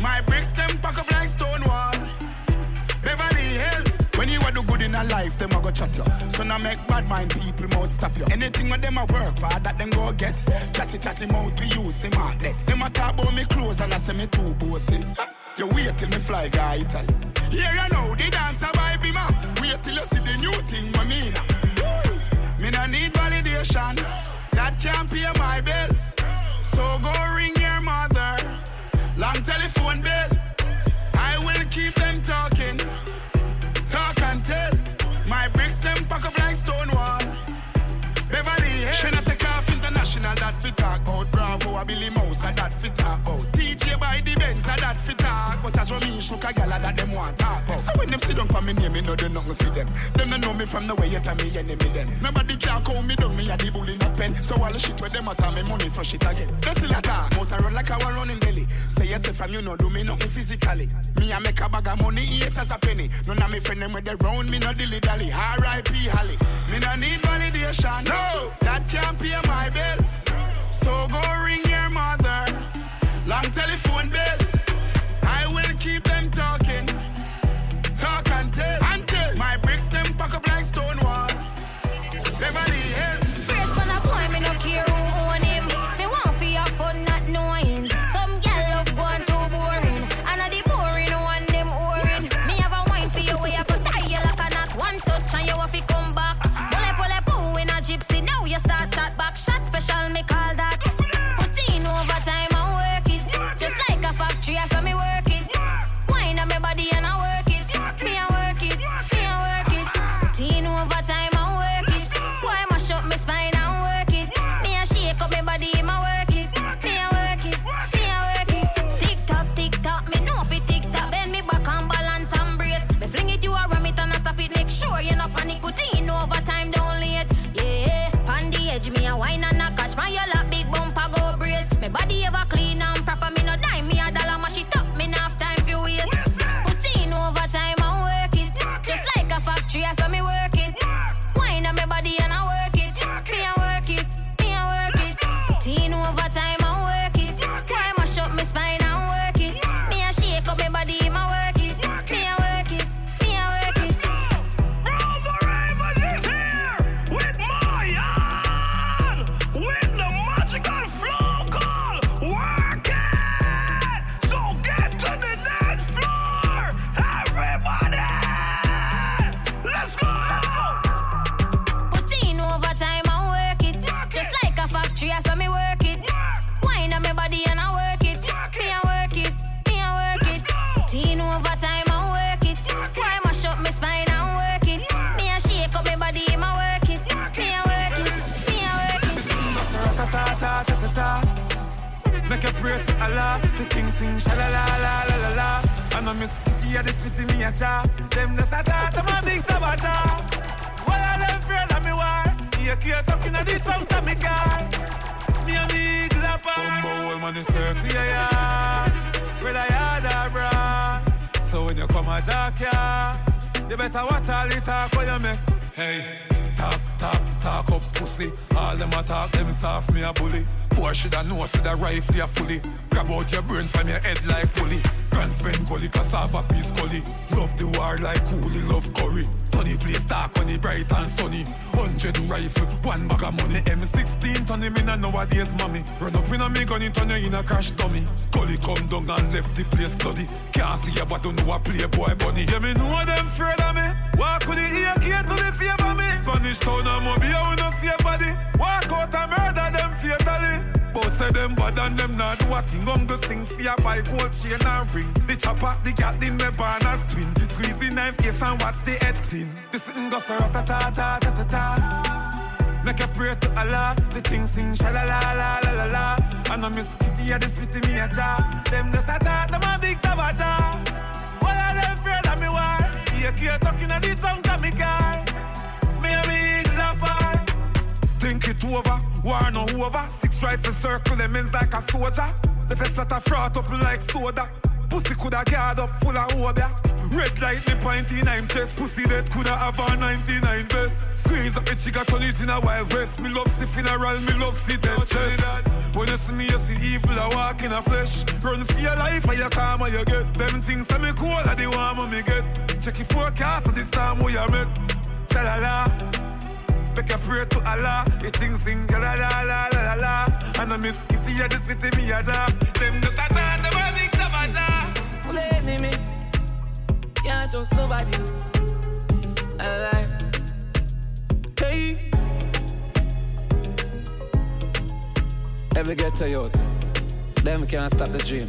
My bricks them pack up like stone wall. Beverly Hills. When you are do good in a life, them a go chat you. So now make bad mind people mouth stop you. Anything when them a work for that them go get. Chatty chatty mouth to see mark that. Them a talk about me clothes and I say me too bossy. You wait till me fly guy Italy. Here you know the dancer vibe man. Wait till you see the new thing what me now. Me no need validation. That can't pay my bills. So go ring your mother. Long telephone bill. I will keep them talking. Talk and tell. My bricks them pack up like stone wall. Beverly Hills. She not take off international that fit talk about. Bravo, a Billy Mouse, that fit talk about. TJ by the Benz, a that fit talk. But as Ramesh look a gal that them want talk. So when them sit down for me name, me know they nothing for them. Them don't know me from the way you tell me enemy them. Nobody can call me down, me a the bull in a pen. So all the shit where them a tell me money for shit again. They still talk, motor run like our running belly. Say yes, from you know do me nothing physically. Me a make a bag of money, eat as a penny. None of me friend them with the round, me no dilly dally. R.I.P. Holly. Me no need validation. No, that can't pay my bills. So go ring. Long telephone sing sha la la la la la la. I know Miss Kitty a this with me a cha. Them the sata to my big tabata. Why are them afraid of me war? You can't talk the trunk of me car. Me a big lapper. Bumbo old man in circle yeah yeah. Where I yard bra. So when you come a jack ya, you better watch all the talk when you make. Hey. Talk, talk, talk up pussy. All them a talk, them soft me a bully. Boy shoulda know, see the rifle a fully. Grab out your brain from your head like pulley. Grand spend gully, cassava piece gully. Love the war like coolie, love curry. Tony place dark when it bright and sunny. Hundred rifle, one bag of money. M16 turn him in a nowadays mommy. Run up in a me gun, it turn you in a crash dummy. Gully come down and left the place bloody. Can't see ya, but don't know a playboy bunny. Yeah, me know them afraid of me. Walk with the key to the favor me. Spanish town and mobile, we no see a body. Walk out and murder them fatally. Both say them bad and them not do a thing. Gon' go sing ya buy gold chain and ring. The chopper, the cat in me barn as twin. Squeeze the knife face and watch the head spin. The sitting go so ta ta ta ta ta ta. Make a prayer to Allah, the thing sing sha la la la la la. And I miss Kitty a this with me a cha. Them just a them a big tabata. What are them afraid of me war? You AK talking at the tongue of me car. Think it over, war no over. Six rifle circle them ends like a soldier. The fence that a froth up like soda. Pussy coulda guard up full of obia. Red light me pointy nine chest. Pussy that coulda have a 99 vest. Squeeze up the chica, turn it in a wild west. Me love see funeral, me love see dead chest. When you see me, you see evil, I walk in a flesh. Run for your life, or you calm or you get. Them things that me cool, are the warm me get. Check your forecast, at this time where you met. Cha la la. Make a prayer to Allah. The things sing la la la la la la. And I miss Kitty, yeah, this pity me a job. Them just a dance, them a big club a job. Slay me, me. Can't trust nobody. I lie. Hey. Every ghetto youth, them can't stop the dream.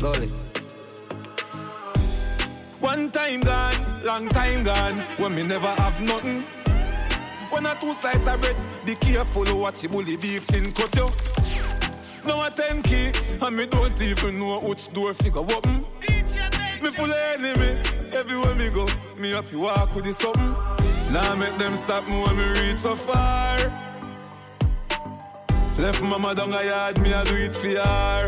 Goalie. One time gone, long time gone, when me never have nothing. When I two slices of bread, be careful what you bully beef in cut you. Now a ten key, and me don't even know which door figure open. Me full of enemy, everywhere me go, me have to walk with the something. Now make them stop me when me reach so far. Left mama down a yard, me I do it for her.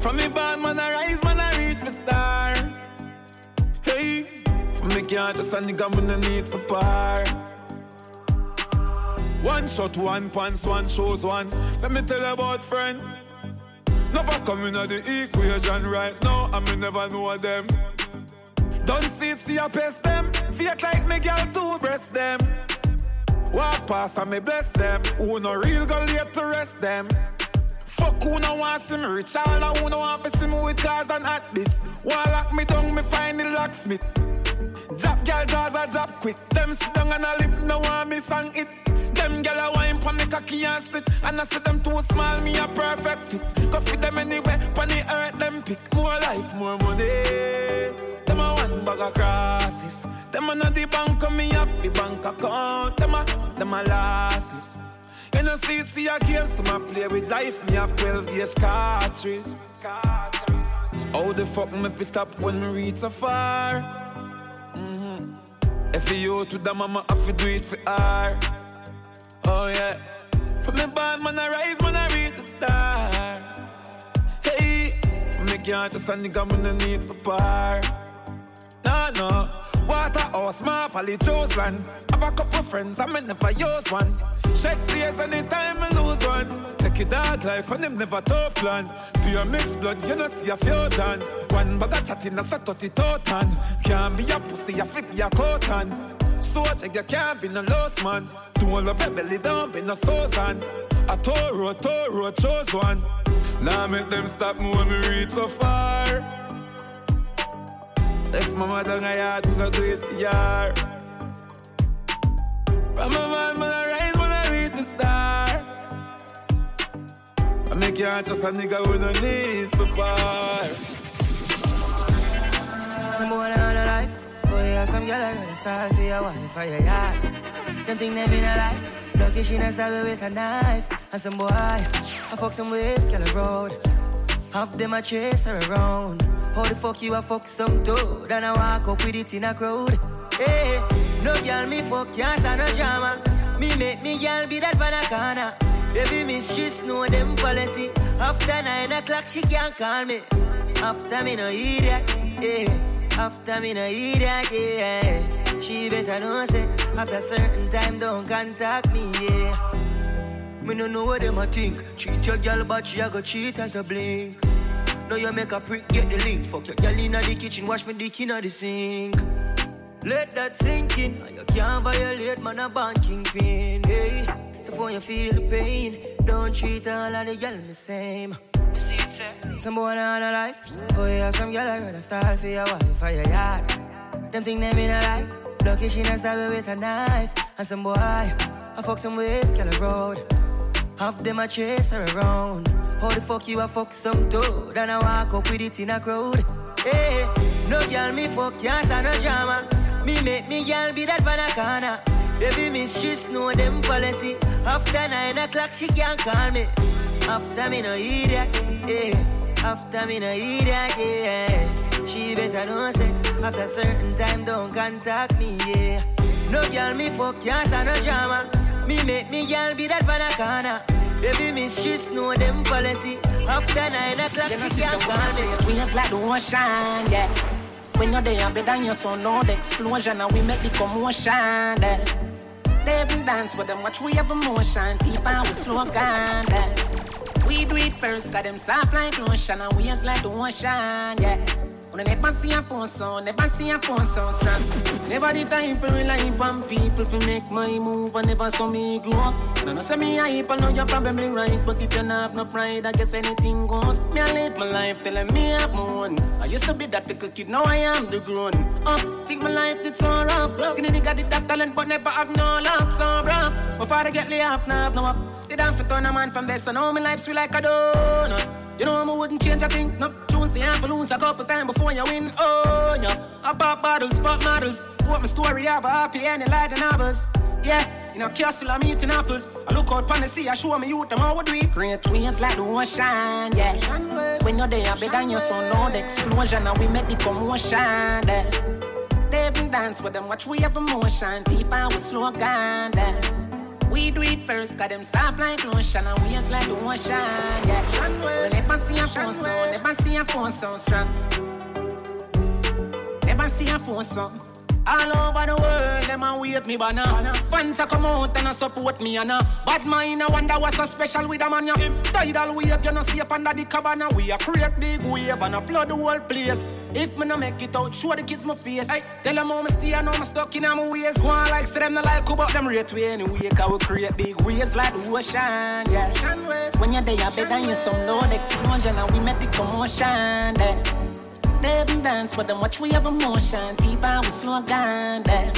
From me bad man I rise, man I reach me star. Hey, me can't just a nigga me no need for par. One shot, one pants, one shows one. Let me tell you about friend. Never coming at the equation right now, and me never know them. Don't see it, see a pest them. Fake like me girl to breast them. Walk past and me bless them. Who no real go late to rest them. Fuck who no want see me rich, all I who no want to see me with cars and hot bitch. Wanna lock me down, me find the locksmith. Girl jaws a drop quick. Them sit down and a lip, no want me song it. Them gyal a wine pon the cocky and split. And I see them too small, me a perfect fit. Go fit them anywhere, pon the earth them pick. More life, more money. Them a one bag of crosses. Them a not the bank, me up the bank account. Them a, them a losses. You know see, see a game, so I play with life. Me have 12 gauge cartridge. How the fuck me fit up when me reach so far? If you to the mama, I fi do it for her Oh yeah. From me bad man I rise, man I reach the star. Hey, me can't just a nigga me no need for par. No no, Waterhouse, my valley chose land. Have a couple friends, I may never use one. Shed tears anytime I lose one. Take a dog life and them never top plan. Pure mixed blood, you know see a fusion. One bag of chatting, a set 30 totan. Can't be a pussy, a flip your coat on. So check you can't be no lost man. Don't love your belly down, be no on. A Toro, Toro, chose one. Now make them stop me when we reach so far. If mama down a yard, me go do it for yar. From a man, man, I rise when I reach the star. I make you just a nigga who no need for bar. Some boy on a life. Boy, have some girl I really start for your wife for your yard. Them think they been a lie. Lucky she not stab with a knife. And some boy, I fuck some ways, girl a road. Half them a chase her around. How the fuck you a fuck some toad? And I walk up with it in a crowd. Hey, no girl me fuck, can't stand no drama. Me make me girl be that banana. Baby she know them policy. After nine o'clock, she can't call me. After me no idiot, yeah. After me no idiot, yeah. She better know say after certain time don't contact me, yeah. Me no know what them a think. Cheat your girl, but she a go cheat as a blink. Now you make a prick, get the link. Fuck your girl inna the kitchen, wash me dick inna the sink. Let that sink in. Now You can't violate, man, a band kingpin. Hey, so for you feel the pain, don't treat all of the girl the same. Some boy on a life. Oh, you have some girl I rather style for your wife for your yard. Them think them in a lie. Lucky she not stab with a knife. And some boy, I fuck some ways, girl a road. Half them a chase her around. How the fuck you a fuck some toad? And I walk up with it in a crowd. Hey, no girl me fuck, can't no drama. Me make me girl be that banana. Baby miss, she know them policy. After nine o'clock, she can't call me. After me no idiot, yeah. After me no idiot, yeah. She better know say After certain time, don't contact me, yeah. No girl me fuck, can't no drama. Me make me girl be that banana. Baby mistress know them policy. After nine o'clock, know, she see can't call me. Waves like the ocean, yeah. When you're there, better than your son, no the explosion, and we make the commotion, yeah. They even dance with them, watch we have emotion, deep and we slow down, yeah. We do it first, got them soft like lotion, and waves like the ocean, yeah. I never see a phone sound, never see a phone sound strong. Never the time for rely on people to make my move, and never saw me grow up. No, no, say me hype, I know you're probably right, but if you not have no pride, I guess anything goes. Me, I live my life telling me I'm own. I used to be that little kid, now I am the grown up. Think my life did so rough. Skinny nigga did that talent, but never have no luck, so rough. My father get laid off, now have no up. For turn a man from best, so now my life sweet like a donut. You know I wouldn't change a thing. No, choose the lose a couple times before you win. Oh, yeah. I pop bottles, pop models. Put my story up, happy and like the novels. Yeah, in a castle I'm eating apples. I look out pon the sea, I show me youth them how would we. Great waves like the ocean, yeah. When you're there, better than your son, the explosion, and we make the commotion. Yeah. They even dance with them, watch we have emotion, deep and we slow down. Yeah. We do it first, got them soft like lotion and waves like the ocean, yeah. We never see a phone so, never see a phone so strong. Never see a phone so. All over the world, them a wave me banner. Fans a come out and a support me and a bad mind. I wonder what's so special with a man. Ya. Tidal wave, you know see up under the cabana. We a create big wave and a flood the whole place. If me no make it out, show the kids my face. Hey, tell them how me stay and how me stuck in my ways. One like say them no like who but them rate we anyway. Cause we create big waves like the ocean, yeah. When you're there, you're better you some load explosion and we make the commotion, yeah. They even dance with them, watch we have emotion, deep and we slow down, yeah.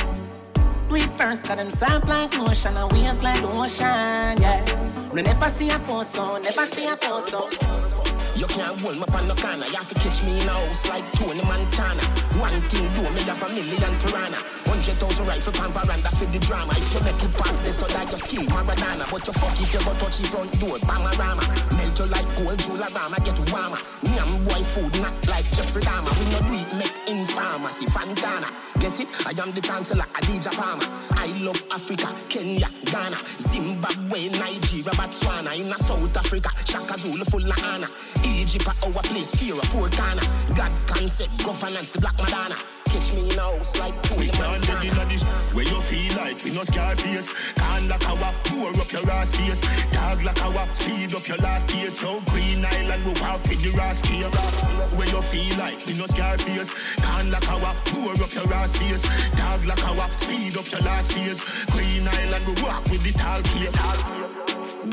Do it first, got them soft like lotion and waves like the ocean, yeah. We never see a phone so, never see a phone so. You can't hold me up on no corner. You have to catch me in a house like Tony Montana. One thing do me have a million piranha. Hundred thousand rifle pan veranda for the drama. If you make it past this, so that you skill Maradona. But you fuck if you go touch the front door, Bamarama. Melt you like gold, Jularama, get warmer. Nyam boy food, not like Jeffrey Dahmer. We no do it, make in pharmacy, Fantana. Get it? I am the chancellor, Adidja Palmer. I love Africa, Kenya, Ghana, Zimbabwe, Nigeria, Botswana. In South Africa, Shaka Zulu full of honor. Egypt our place, fear of four corner. God concept, governance, the black Madonna. Catch me in a house like We Tony can't live in a dish where you feel like we no scar face. Can't like our pour up your ass face. Dog like our speed up your last days. So Green Island we walk with the rascal. Where you feel like we no scar face. Can't like our pour up your ass face. Dog like our speed up your last days. Green Island we walk with the tall.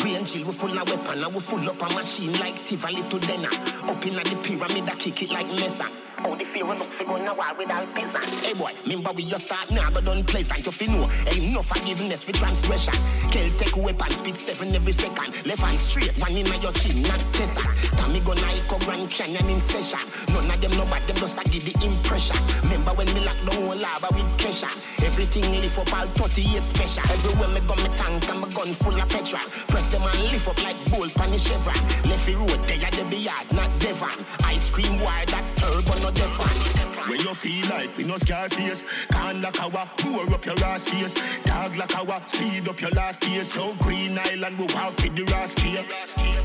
We and Jill, we full of weapon, and we full up a machine like Tivoli to Denner. Up in the pyramid, I kick it like Mesa. The fear enough to go now war with all peasant. Hey boy, remember we just start now, but done pleasant. You fi know, ain't no forgiveness for transgression. Kel take weapon, speed seven every second. Left hand straight, one in your chin, not Tessa. Tommy gun Ico Grand Canyon in session. None of them know but them just a give the impression. Remember when me lock down whole lava with Kesha. Everything lift up all 38 special. Everywhere me go me tank and my gun full of petrol. Press them and lift up like bull pan the chevron. Left the road, they are the beyond, not Devon. Ice cream wire that turbo, no Devon. Where you feel like we no scar face Can't lock our pour up your ass face. Dog like our speed up your last days So Green Island we walk with the rascal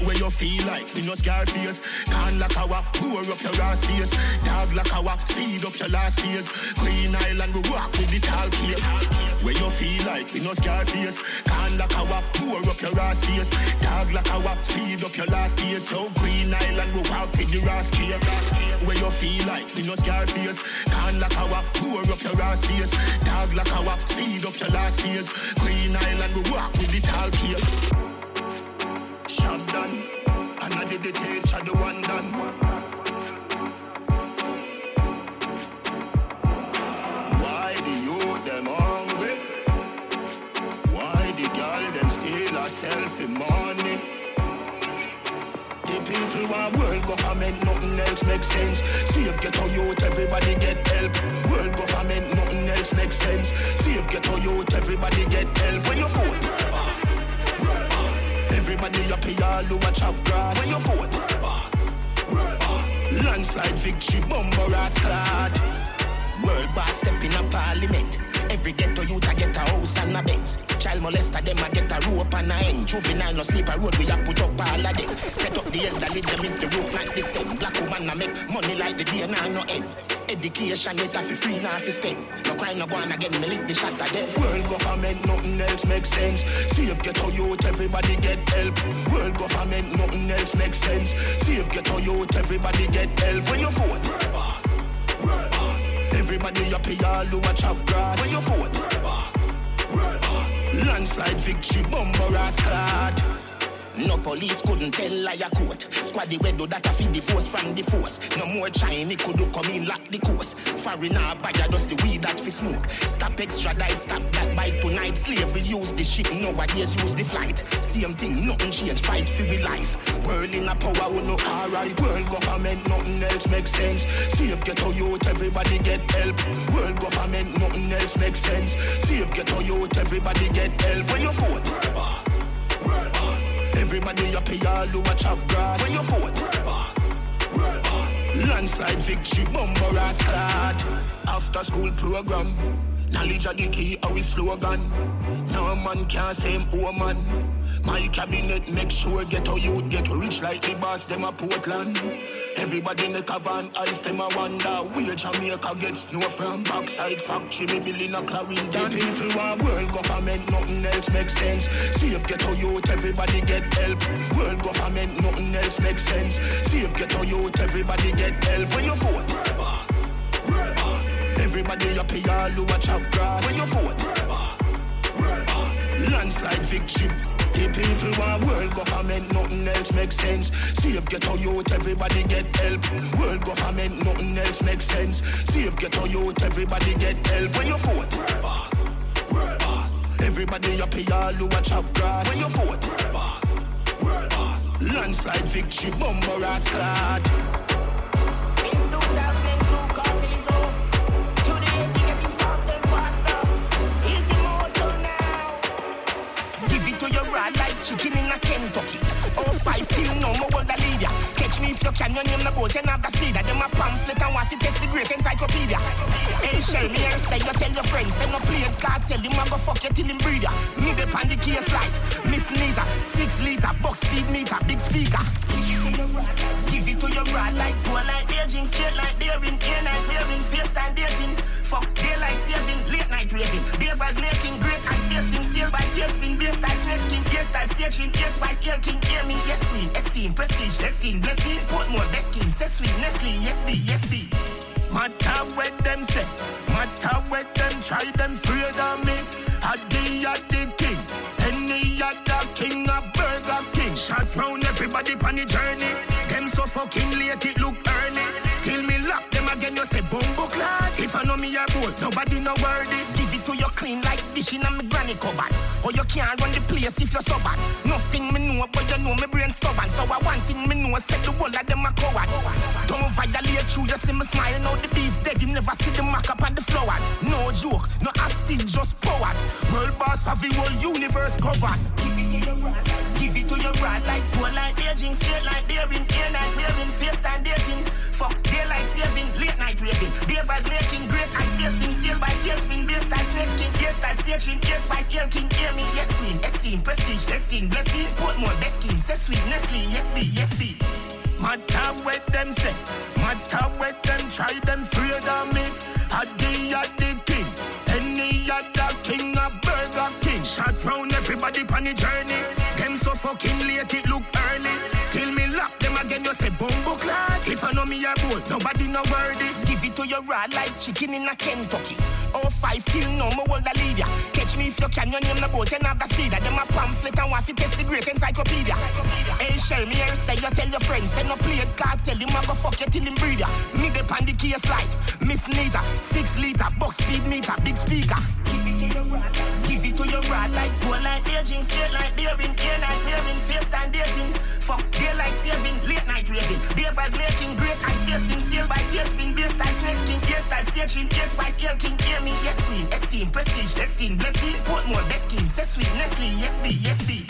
Where you feel like we no scar face Can't lock our pour up your ass face. Dog like our speed up your last days Green Island we walk with the tall key Where you feel like we no scar face Can't lock our pour up your ass face. Dog like our speed up your last days So Green Island we walk with the rascal Where you feel like we no scar face Can't lock our pour up your ass face. Dog like our speed up your last days Green Island we walk with the tall key Shot done And I did the tail shot the one done. Why the youth them hungry? Why the girl them steal herself in money? People want world government, nothing else makes sense. Save ghetto youth, everybody get help. World government, nothing else makes sense. Save ghetto youth, everybody get help. When you vote, everybody happy all a chop grass. When you vote, landslide victory, ass clad. World boss step in a parliament. Every ghetto youth a get a house and a Benz. Child molester them a get a rope and a end. Juvenile no sleep a road we a put up all of them. Set up the elderly them is the root like the stem. Black woman a make money like the day no end. Education get a fi free now fi spend. No crime no go on again me lick the shot them. World government nothing else makes sense. See Save ghetto youth everybody get help. World government nothing else makes sense. Save ghetto youth everybody get help. When you vote. World boss. Everybody up here all who a chop grass. When you vote. World boss. World boss. Landslide victory bumper ass clad. No police couldn't tell lie liar court. Squaddy we do that a feed the force from the force. No more Chinese could do come in lock the course. Foreigner buyer dust the weed that fi smoke. Stop extradite, stop that bite tonight. Slavery use the ship, nowadays use the flight. Same thing, nothing change, fight for we life. World in a power, we no alright. World government, nothing else makes sense. Save ghetto youth, everybody get help. World government, nothing else makes sense. Save ghetto youth, everybody get help. When you vote. Everybody up here all a chop grass. When you vote, world boss. World boss. Landslide victory, bumper ass clad. After school program. Knowledge of the key, our slogan. No man can say him woman. My cabinet make sure get how you get rich like the boss, them a Portland. Everybody make a van ice, them a wonder where Jamaica get snow from. Backside factory, me building a Clarendon. The people want world government, nothing else makes sense. Safe get how youth, everybody get help. World government, nothing else makes sense. Safe get how youth, everybody get help. When you vote, world boss, world boss. Everybody up here all who a chop grass. When you vote, world boss, world boss. Landslide victory. The people want world government, nothing else makes sense. Save ghetto youth, everybody get help. World government, nothing else makes sense. Save ghetto youth, everybody get help. When you vote, world boss, world boss. Everybody up here all who a chop grass. When you vote, world boss, world boss. Landslide victory, bumper ass clad. You can, your name the boat and have the speeder. Them a pamphlet and want to test the great encyclopedia. Hey, shell me and say you tell your friends. Say no play it, cartel, him a go fuck you till him breeder. Me the pan the case like Miss Nita, six liter, box speed meter, big speaker. Give it to your rod like Go like Beijing, straight like daring, air night wearing, face time dating. Fuck daylight saving, late night raving. Beavers making great ice wasting, sail by tailspin, beer style snake skin, ear style staging, ear spice, ear king, ear me, yes queen, esteem, prestige, destined, blessing, Portmore, best scheme, say sweet, Nestle, yes be, yes be. Matter what them say, matter what them try, them afraid of me. A day at the king, any other king, of burger king. Shot round everybody on the journey. Them so fucking late, it look early. Till me lock them again, you say bumbo clad. If I know me a boat, nobody no worthy. Give it to you clean like dish in a me granny cupboard. Or oh, you can't run the place if you're so bad. Nothing me know, but you know me brain stubborn. So I want thing me know, set the whole of them a coward. Don't violate you, you see me smiling out the bees dead. You never see the mark up on the flowers. No joke, no asking, just powers. World boss have the whole universe covered. Give it to your rod, give it to your rod like Go like Beijing, straight like daring, air night wearing, face time dating. Fuck daylight saving, late night raving. Beavers making great ice wasting, sail by tailspin, beer style snake skin, style staging, ear spice, ear king, ear me, yes queen, esteem, prestige, destined, blessing, Portmore, best scheme, say sweet, Nestle, yes be, yes be. Matter what them say, matter what them try, them afraid of me. A day at the king, any other king, a burger king. Shot round everybody on the journey. Them so fucking late, it look early. Till me lock them again, you say bumbo clad. If I know me a boat, nobody no worthy. It to like chicken in a Kentucky. Oh, five till no more world a leader. Catch me if you can, your name the boat and have the speeder. Them a pamphlet and to test the great encyclopedia. Hey, shell me and say you tell your friends. Say no play it, tell him a go fuck you till him breeder. Me the pan the case like Miss Nita, six liter, box speed meter, big speaker. Give it to to your rod like Go like Beijing, straight like daring, air night wearing, face time dating. Fuck daylight saving, late night raving. Beavers making great ice wasting, sail by tailspin, beer style snake skin, ear style staging, ear spice, ear king, ear me, yes queen, esteem, prestige, destined, blessing, Portmore, best scheme, say sweet, Nestle, yes be, yes be.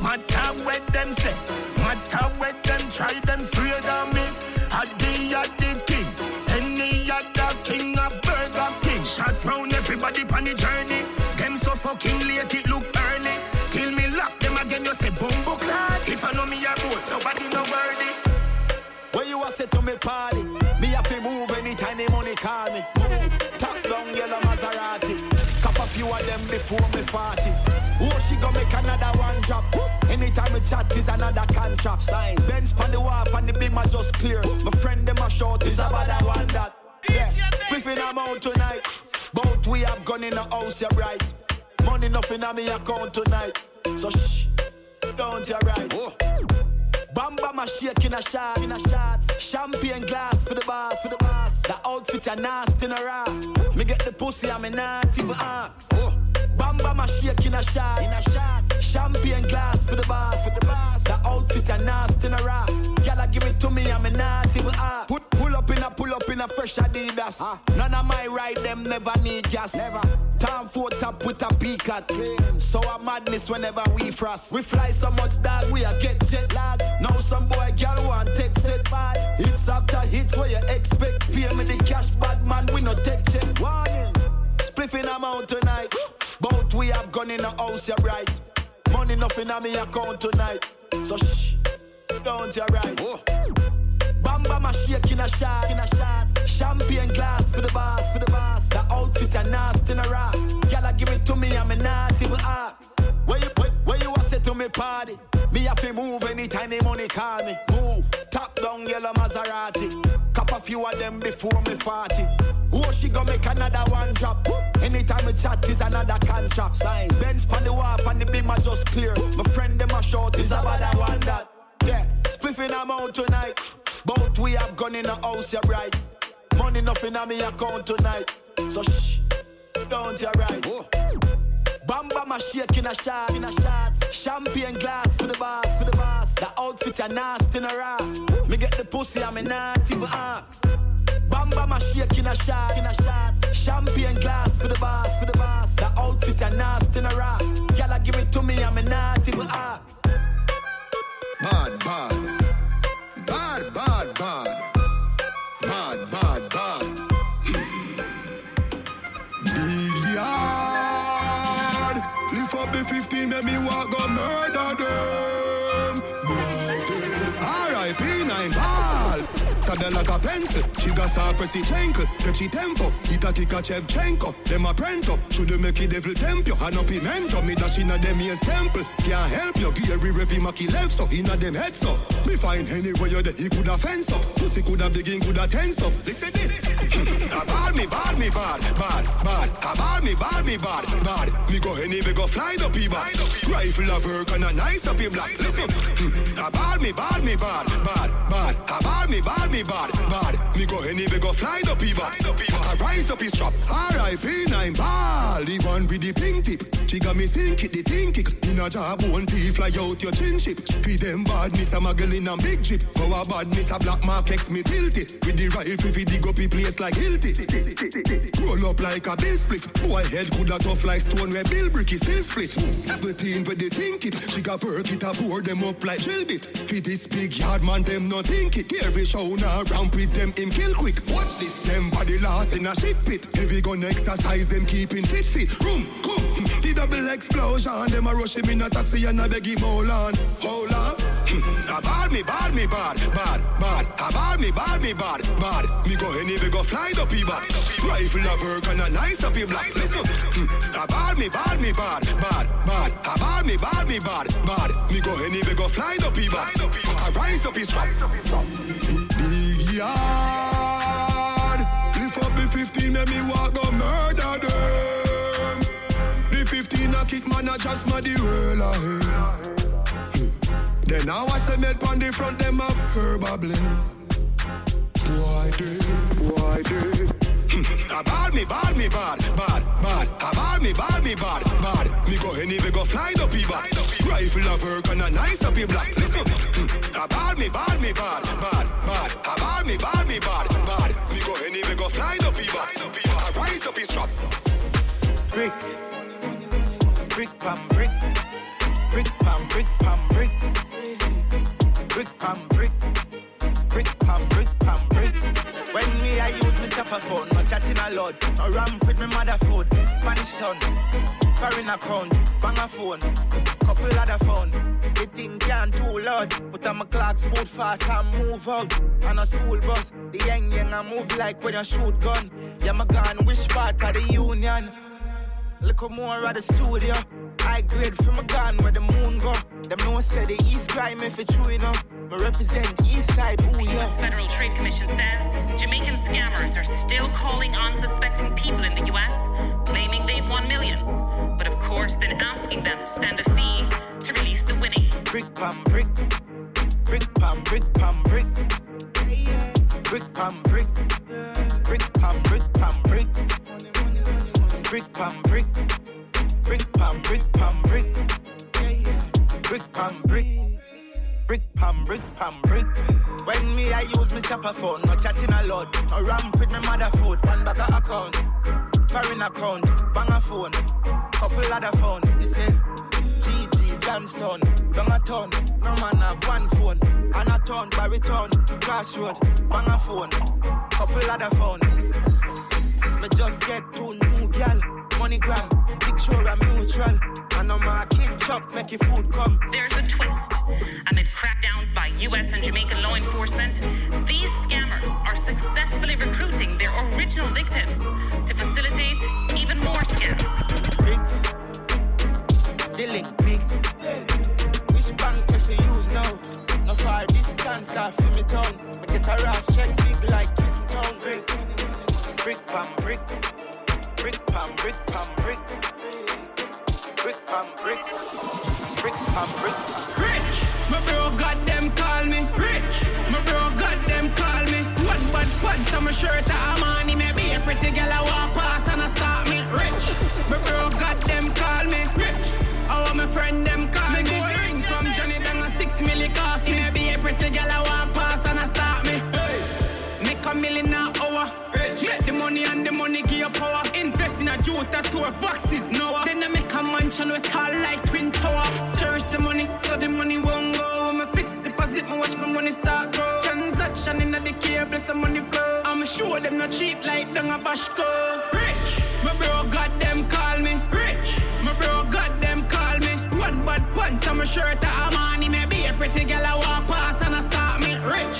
Matter what them say, matter what them try, them afraid of me. A day at the king, any other king, a burger King. Shot round Everybody on the journey. Them so fucking late, it look early. Till me lock them again, you say bumbo clad. If I know me a boat, nobody no worthy. Where you a say to me party? Me have to move anytime the money call me. Top down yellow Maserati. Cop a few of them before me party. Oh, she gonna make another one drop. Anytime we chat is another contract. Sign. Benz pan the wharf and the beam are just clear. My friend them a short is about that one that. Yeah, spliffing I'm out tonight. Both we have gone in the house, you're right. Money nothing on me account tonight. So shh, don't you right. Oh. Bamba my shake in a shot, in a shot. Champagne glass for the boss, for the boss. The outfit a nasty in a ass. Me get the pussy, I'm not even ask. Oh. Bamba my shake in a shot, in a shot. Champagne glass for the boss, for the boss. The outfit a nasty in a ass. Gyal give it to me, I'm not even ask. Put pull up in a pull up in a fresh Adidas. Ah. None of my ride them never need gas. Never. Time for top with a peacock. So a madness whenever we frost. We fly so much that we a get jet lag. Now some boy girl want take set by. Hits after hits where you expect. Pay me the cash, bad man, we no take check. Warning. Spliffing amount tonight. Both we have gone in the house, you're right. Money nothing on me account tonight. So shh, don't you right. Bamba my shake in a shot, in a shot. Champagne glass for the boss, for the boss. The outfit a nasty in a ass. Gyal give it to me, I'm not even ask. Where you, where, where you a say to me party? Me have to move anytime the money call me. Move. Top down yellow Maserati. A few of them before me party. Oh, she gonna make another one drop. Anytime we chat is another contract. Sign. Benz pan the wharf and the beam are just clear. My friend them a short is about that one that. Yeah, spliffing I'm out tonight. Both we have gone in the house, you're right. Money nothing on me account tonight. So shh, don't you right. Bamba my shake in a shot, in a shot. Champagne glass for the boss, for the boss. The outfit a nasty in a. Me get the pussy, I'm not even ask. Bamba my shake in a shot, in a shot. Champagne glass for the boss, for the boss. The outfit a nasty in a ass. Gyal give it to me, I'm not even ask. Bad, bad. Bad, 15, make me walk go murder them. Tada like a pencil. She got sa pressy chankle. Catchy tempo. Ita kika Chevchenko. Them a prento. Should make it devil temp you. And up pimento. Me dash inna them ears temple. Can't help you. Gary Revy Maki left so. Inna them head so. Me find anywhere you there. He coulda fence up. Pussy coulda begin coulda tense up. Listen this. A bad me, bad me, bad, bad, bad. A bad me, bad me, bad, bad. Me go any, me go fly up he bad. Rifle of work and a nice up he black. Listen. A bad me, bad me, bad, bad, bad. A bad me, bad me, bad, bad. Me go any, me go fly up he bad. I rise up his trap. R.I.P. nine ball. The one with the pink tip. She got me sink it, the think it. In a job, one P fly out your chin ship. Feed them bad, miss a muggle in a big jeep. Go a bad, miss a black mark, X me tilt it. With the rifle, fi dig up the place like Hilti. Roll up like a bill split. Boy head coulda tough like stone where Bill Brick is still split. 17 where they think it. She got perk it, a pour them up like drill bit. Fit this big yard man, them no think it. Every show now ramp with them him kill quick. Watch this, them body lost in a shit pit. Heavy gun exercise, them keeping fit fit. Room, come. The double explosion, them a rush him in a taxi and a beg him hold on, hold on. Hmm. A bad me, bad me, bad, bad, bad. A bad me, bad me, bad, bad. Me go any, we go fly up he bad. Rifle of work and a nice up black. Listen, hmm. a bad me, bad me, bad, bad, bad. A bad me, bad me, bad, bad. Me go any, we go fly up he bad. I rise up his trap. Yard. Lift up the 15, make me walk go murder them. The 15 a kick man a just my the world ahead. Hmm. Then I watch them head on the front, them have herb a blend. Why they? Why they? Hmm. A bad me, bad me, bad, bad, bad. A bad me, bad me, bad, bad. Me go any, we go fly up he bad. Rifle of work and a nice up he black. Listen, hmm. a bad me, bad me, bad, bad, bad. A bad me, bad me, bad, bad. Me go any, we go fly up he bad. I rise up his trap. Brick, brick pam brick, brick pam brick pam brick, brick pam brick, brick pam brick pam brick. When me I use me chopper phone, no chatting a lot. No ramp with me mother food. Spanish town, foreign account, bang a phone, couple other phone. The thing can't too loud, but I'm a clock boot fast and move out. On a school bus, the young young I move like when you shoot gun. Yeah, my gun, which part of the union? Look more at the studio. High grade from a gun where the moon go. Them no say the East crime if it's true enough. Me represent East Side, ooh The yeah. U.S. Federal Trade Commission says Jamaican scammers are still calling unsuspecting people in the U.S., claiming they've won millions, course then asking them to send a fee to release the winnings. Brick pam brick, brick pam brick pam brick, brick pam brick, brick pam brick pam brick, brick pam brick, brick pam brick pam brick, brick pam brick. Brick pam, brick pam, brick. When me I use me chopper phone, no chatting a lot. No ramp with me mother food, one bag of account, foreign account, bang a phone, couple other phone. You say, GG Johnston, long a ton. No man have one phone, and a ton, baritone, crossroad, bang a phone, couple other phone. Me just get two new gal, money gram, picture a mutual. And no market chop, make your food come. There's a twist. Amid crackdowns by U.S. and Jamaican law enforcement, these scammers are successfully recruiting their original victims to facilitate even more scams. Bricks, the link big. Which bank if you use now? No far distance, car for me town. Me get a rash check big like Kingston town. Brick, brick pam brick, brick pam brick pam brick, brick brick, brick pam brick. Rich, my bro got them call me. Rich, my bro got them call me. One bad pants on my shirt, I'm on Maybe a pretty girl I walk past and I stop me. Rich, my bro got them call me. Rich, I want my friend them call me. Go ring from Johnny, then a six milli cost me. Maybe a pretty girl I walk past and I stop me. Hey. Make a million an money and the money give you power. Invest in a Jota tour, Foxes Noah. Then I make a mansion with tall like Twin Tower. Cherish the money, so the money won't go. When I fix deposit, me watch my money start grow. Transaction in the cable, some money flow. I'm sure them not cheap like down a Bashco. Rich, my bro got them call me. Rich, my bro got them call me. One bad pants on my shirt, I'm on Maybe a pretty girl I walk past and I start me. Rich,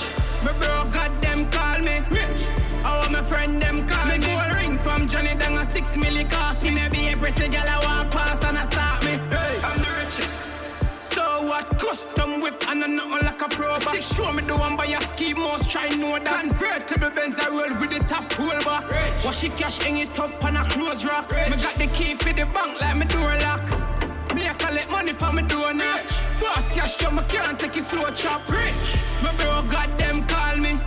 Johnny a six milli cost me. Maybe a pretty girl I walk past and I start me. Hey, I'm the richest. So what? Custom whip and a nothing like a pro. Six show me the one by a ski most try know that. Convertible Benz I roll with the top pull back. Rich. Wash it cash hang it up on a close rock. Me got the key for the bank like me door lock. Me a collect money for me door knock. Fast cash so me can't take it slow chop. Rich, my bro got them call me.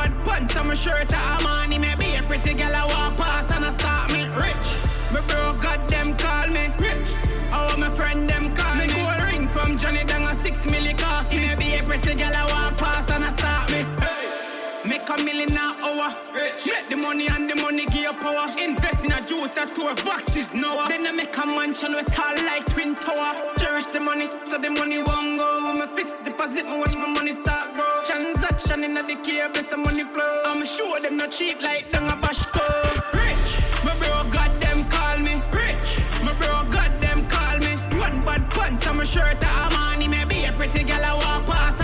Bad pants on my shirt I'm on Maybe a pretty girl I walk past and I stop me. Rich, my bro got them call me. Rich, want my friend them call me. Gold ring from Johnny down a six milli cost me. Maybe a pretty girl I walk past and I stop me. A million an hour. Rich. Make the money and the money give you power. Invest in a Jota tour, Foxes Noah. Then I make a mansion with tall like Twin Tower. Cherish the money, so the money won't go. I fix deposit, me watch my money start grow. Transaction in the cable, some money flow. I'm sure them not cheap like down a Bashco. Rich, my bro got them call me. Rich, my bro got them call me. One bad pants on my shirt, I'm on Maybe a pretty girl I walk past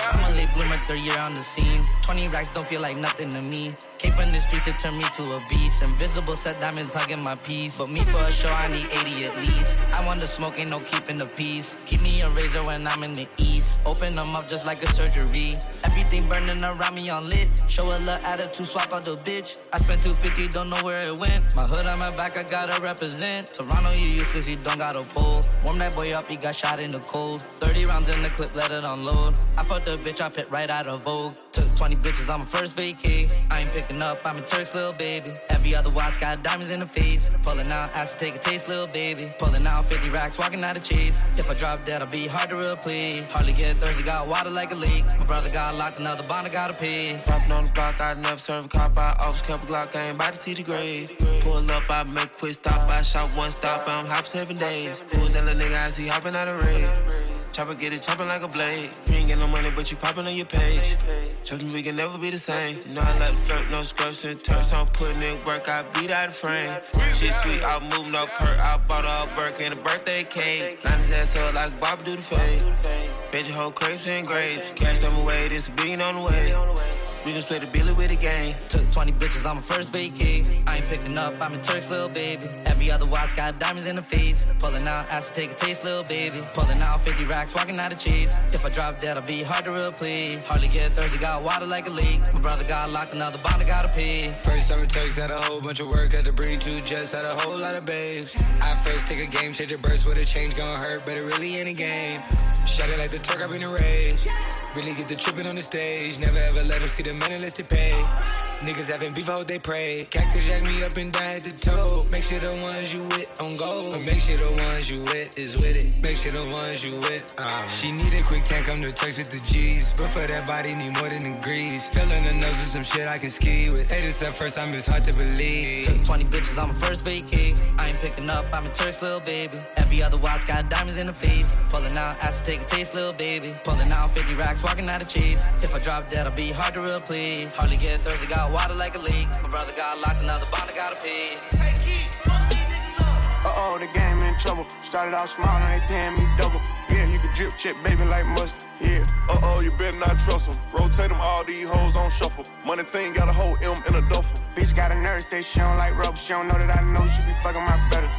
I'm late bloomer, third year on the scene. 20 racks don't feel like nothing to me. Came from the streets, it turned me to a beast. Invisible set diamonds hugging my piece. But me for a show, I need 80 at least. I want the smoke, ain't no keeping the peace. Keep me a razor when I'm in the east. Open them up just like a surgery. Everything burning around me on lit. Show a little attitude, swap out the bitch. I spent 250, don't know where it went. My hood on my back, I gotta represent. Toronto, you useless, you don't got a pull. Warm that boy up, he got shot in the cold. 30 rounds in the clip, let it unload. I fucked the bitch, I pit right out of Vogue. Took 20 bitches on my first vacay. I ain't picking up, I'm a Turk's little baby. Every other watch got diamonds in the face. Pulling out, ask to take a taste, little baby. Pulling out 50 racks, walking out of cheese. If I drop dead, I'll be hard to replace. Hardly get thirsty, got water like a leak. My brother got locked, another bond, I gotta pay. Popping on the block, I never serve a cop. I always kept a Glock, I ain't about to see the grave. Pull up, I make quick stop. I shot one stop, I'm hop seven days. Who's that little nigga I see hopping out of raid? Chopper get it chopping like a blade. You ain't get no money, but you popping on your page. Trust me, we can never be the same. You know I like to flirt, no scrubs and turks. I'm putting in work, I beat out the frame. Shit sweet, I move no perk. I bought a Burke and a birthday cake. Line his ass up like Bob do the fade. Bitch, whole crazy and grades. Cash them away, this a on the way. We can split the billy with the game. Took 20 bitches on my first vacay. I ain't picking up, I'm a Turk's little baby. Every other watch got diamonds in the face. Pulling out, ask to take a taste, little baby. Pulling out 50 racks, walking out of cheese. If I drop dead, I'll be hard to replace. Hardly get thirsty, got water like a leak. My brother got locked, another bond, I gotta pee. First summer Turks had a whole bunch of work, had to bring two jets, had a whole lot of babes. I first take a game, change a burst with a change, gon' hurt, but it really ain't a game. Shut it like the Turk, I've been a rage. Really get the tripping on the stage, never ever let them see the men unless they pay. Niggas having beef, hope they pray. Cactus jack me up and down at the toe. Make sure the ones you with on go. Make sure the ones you with is with it. Make sure the ones you with. Um. She need a quick tank, come to Turks with the G's. But for that body, need more than the grease. Filling the nose with some shit I can ski with. Say this first, I'm just hard to believe. Took 20 bitches on my first vacay. I ain't picking up, I'm in Turk's little baby. Every other watch got diamonds in the face. Pulling out, ask to take a taste, little baby. Pulling out 50 racks, walking out of cheese. If I drop dead, I'll be hard to replace. Hardly get thirsty, got water like a leak. My brother got locked, another bond, I gotta pay. Uh oh, the game in trouble. Started out small, now they paying me double. Yeah, you can drip check, baby, like mustard. Yeah. Uh oh, you better not trust them. Rotate them, all these hoes on shuffle. Money team got a whole M in a duffel. Bitch got a nurse, say she don't like rubber. She don't know that I know she be fucking my brother.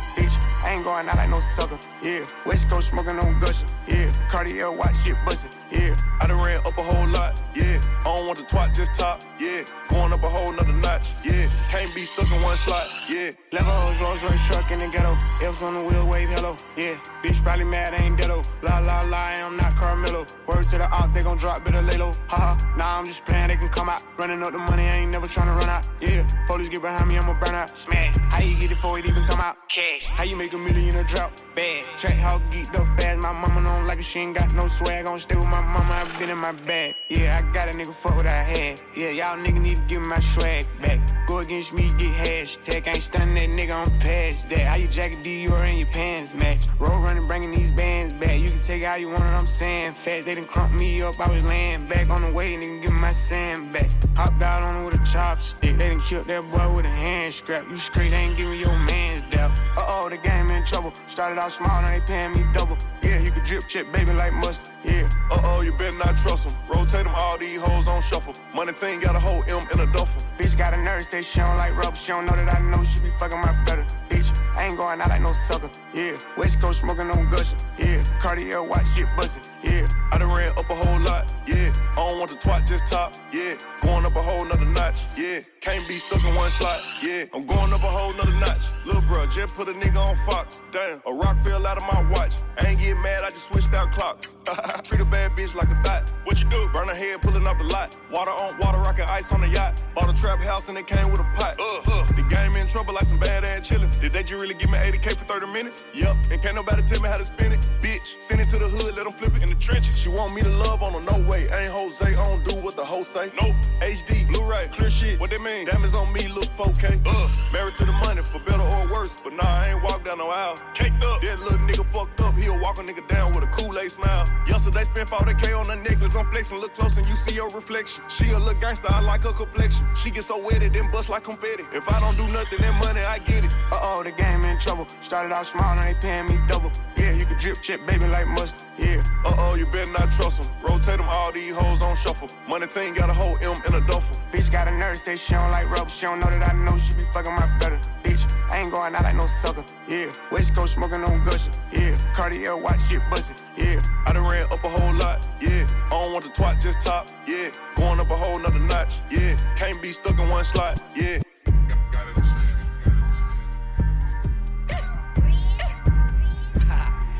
Ain't going out like no sucker. Yeah. West Coast smoking on gushing. Yeah. Cartier watch shit bustin'. Yeah. I done ran up a whole lot. Yeah. I don't want the twat, just top. Yeah. Going up a whole nother notch. Yeah. Can't be stuck in one slot. Yeah. Level hoes, Rolls Royce truck in the ghetto. Elves on the wheel, wave hello. Yeah. Bitch probably mad, ain't deado. Oh. La la la, I'm not Carmelo. Word to the op, they gon' drop, better lay low. Oh. Haha. Nah, I'm just playing, they can come out. Running up the money, I ain't never tryna run out. Yeah. Police get behind me, I'ma burn out. Smash. How you get it before it even come out? Cash. How you make million a drop? Bad. Track how geeked up fast. My mama don't like it, she ain't got no swag. Gon' stay with my mama, I've been in my bag. Yeah, I got a nigga fuck what I had. Yeah, y'all nigga need to give my swag back. Go against me, get hashtag. I ain't stunning that nigga on past that. How you jacket D, you are in your pants match. Road running, bringing these bands back. You can take how you want it, I'm saying fat. They done crump me up, I was laying back on the way, nigga, give my sand back. Hopped out on it with a chopstick. They done killed that boy with a hand scrap. You straight ain't giving your man's doubt. Uh oh, the game in trouble. Started out small, now they paying me double. Yeah, you can drip check, baby, like mustard. Yeah. Uh oh, you better not trust them. Rotate them, all these hoes on shuffle. Money team got a whole M in a duffel. Bitch got a nurse, say she don't like rubber. She don't know that I know she be fucking my brother. Bitch, I ain't going out like no sucker. Yeah. West Coast smoking on gushing. Yeah. Cartier watch shit bustin'. Yeah. I done ran up a whole lot. Yeah. I don't want the twat, just top. Yeah. Going up a whole nother notch. Yeah. Can't be stuck in one slot. Yeah. I'm going up a whole nother notch. Lil' bro, just put a nigga on Fox. Damn. A rock fell out of my watch. I ain't getting mad, I just switched out clocks. Treat a bad bitch like a thought. What you do? Burn her head, pulling off the lot. Water on water, rockin' ice on the yacht. Bought a trap house and it came with a pot. Uh, uh. The game in trouble like some bad ass chillin'. Did they just really give me 80k for 30 minutes? Yep. And can't nobody tell me how to spin it. Bitch, send it to the hood, let them flip it in the trenches. She want me to love on her, no way. Ain't Jose, I don't do what the hoe say. Nope. HD, Blu-ray, clear shit. What they mean? Diamonds on me, look 4K. Uh, married to the money, for better or worse. But nah, I ain't walk down no aisle. Caked up. That little nigga fucked up. He'll walk a nigga down with a Kool-Aid smile. Yesterday spent 40k on a necklace. I'm flexing, look close and you see your reflection. She a little gangster, I like her complexion. She get so wetted, then bust like confetti. If I don't do nothing, then money, I get it. Uh oh, the game in trouble. Started out small, now they paying me double. Yeah, you can drip check, baby, like mustard. Yeah. Uh oh, you better not trust them. Rotate them, all these hoes on shuffle. Money team got a whole M in a duffel. Bitch got a nurse, say she don't like rubber. She don't know that I know she be fucking my brother. Bitch, I ain't going out like no sucker. Yeah. West Coast smoking on gushing. Yeah. Cartier watch shit bustin'. Yeah. I done ran up a whole lot. Yeah. I don't want the twat, just top. Yeah. Going up a whole nother notch. Yeah. Can't be stuck in one slot. Yeah.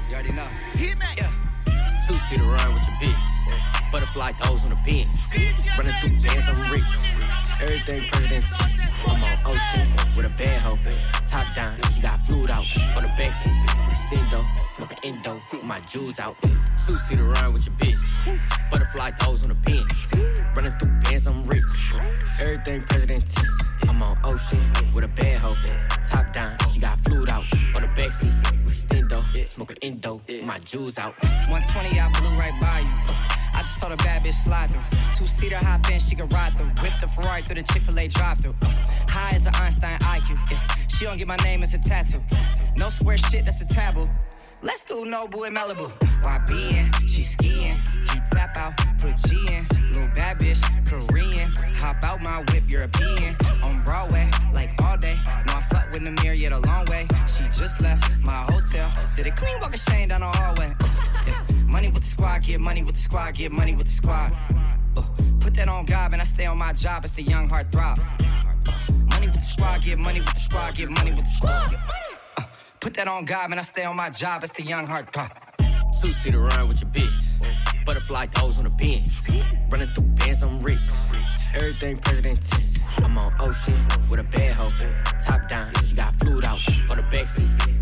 Already know. Hit me. Yeah. Two seater run with your bitch. Butterfly toes on the pins. Running through bands, I'm rich. Everything president. I'm on ocean with a bad hoe. Top down, she got fluid out on the backseat. Extendo, smoking endo, my jewels out. Two seater ride with your bitch. Butterfly goes on the bench. Running through bands, I'm rich. Everything president. I'm on ocean with a bad hoe. Top down, she got fluid out on the backseat. Extendo, smoking endo, my jewels out. 120, I blew right by you. I just told a bad bitch slide through. Two seater hop in, she can ride through. Whip the Ferrari through the Chick fil A drive through. Uh, high as an Einstein IQ. Yeah. Uh, she don't get my name as a tattoo. No square shit, that's a taboo. Let's do Nobu in Malibu. YB in, she skiing. He tap out, put G in. Little bad bitch, Korean. Hop out my whip, European. On Broadway, like all day. No, I fuck with the mirror, yet a long way. She just left my hotel. Did a clean walk of shame down the hallway. Yeah. Money with the squad, get money with the squad, get money with the squad. Uh, put that on God, and I stay on my job. It's the young heart throb. Uh, money with the squad, get money with the squad, get money with the squad. Uh, put that on God, and I stay on my job. It's the young heart throb. Two seater run with your bitch. Butterfly goes on the bench. Running through bands, I'm rich. Everything president tense. I'm on ocean with a bad hoe. Top down, she got fluid out. On the backseat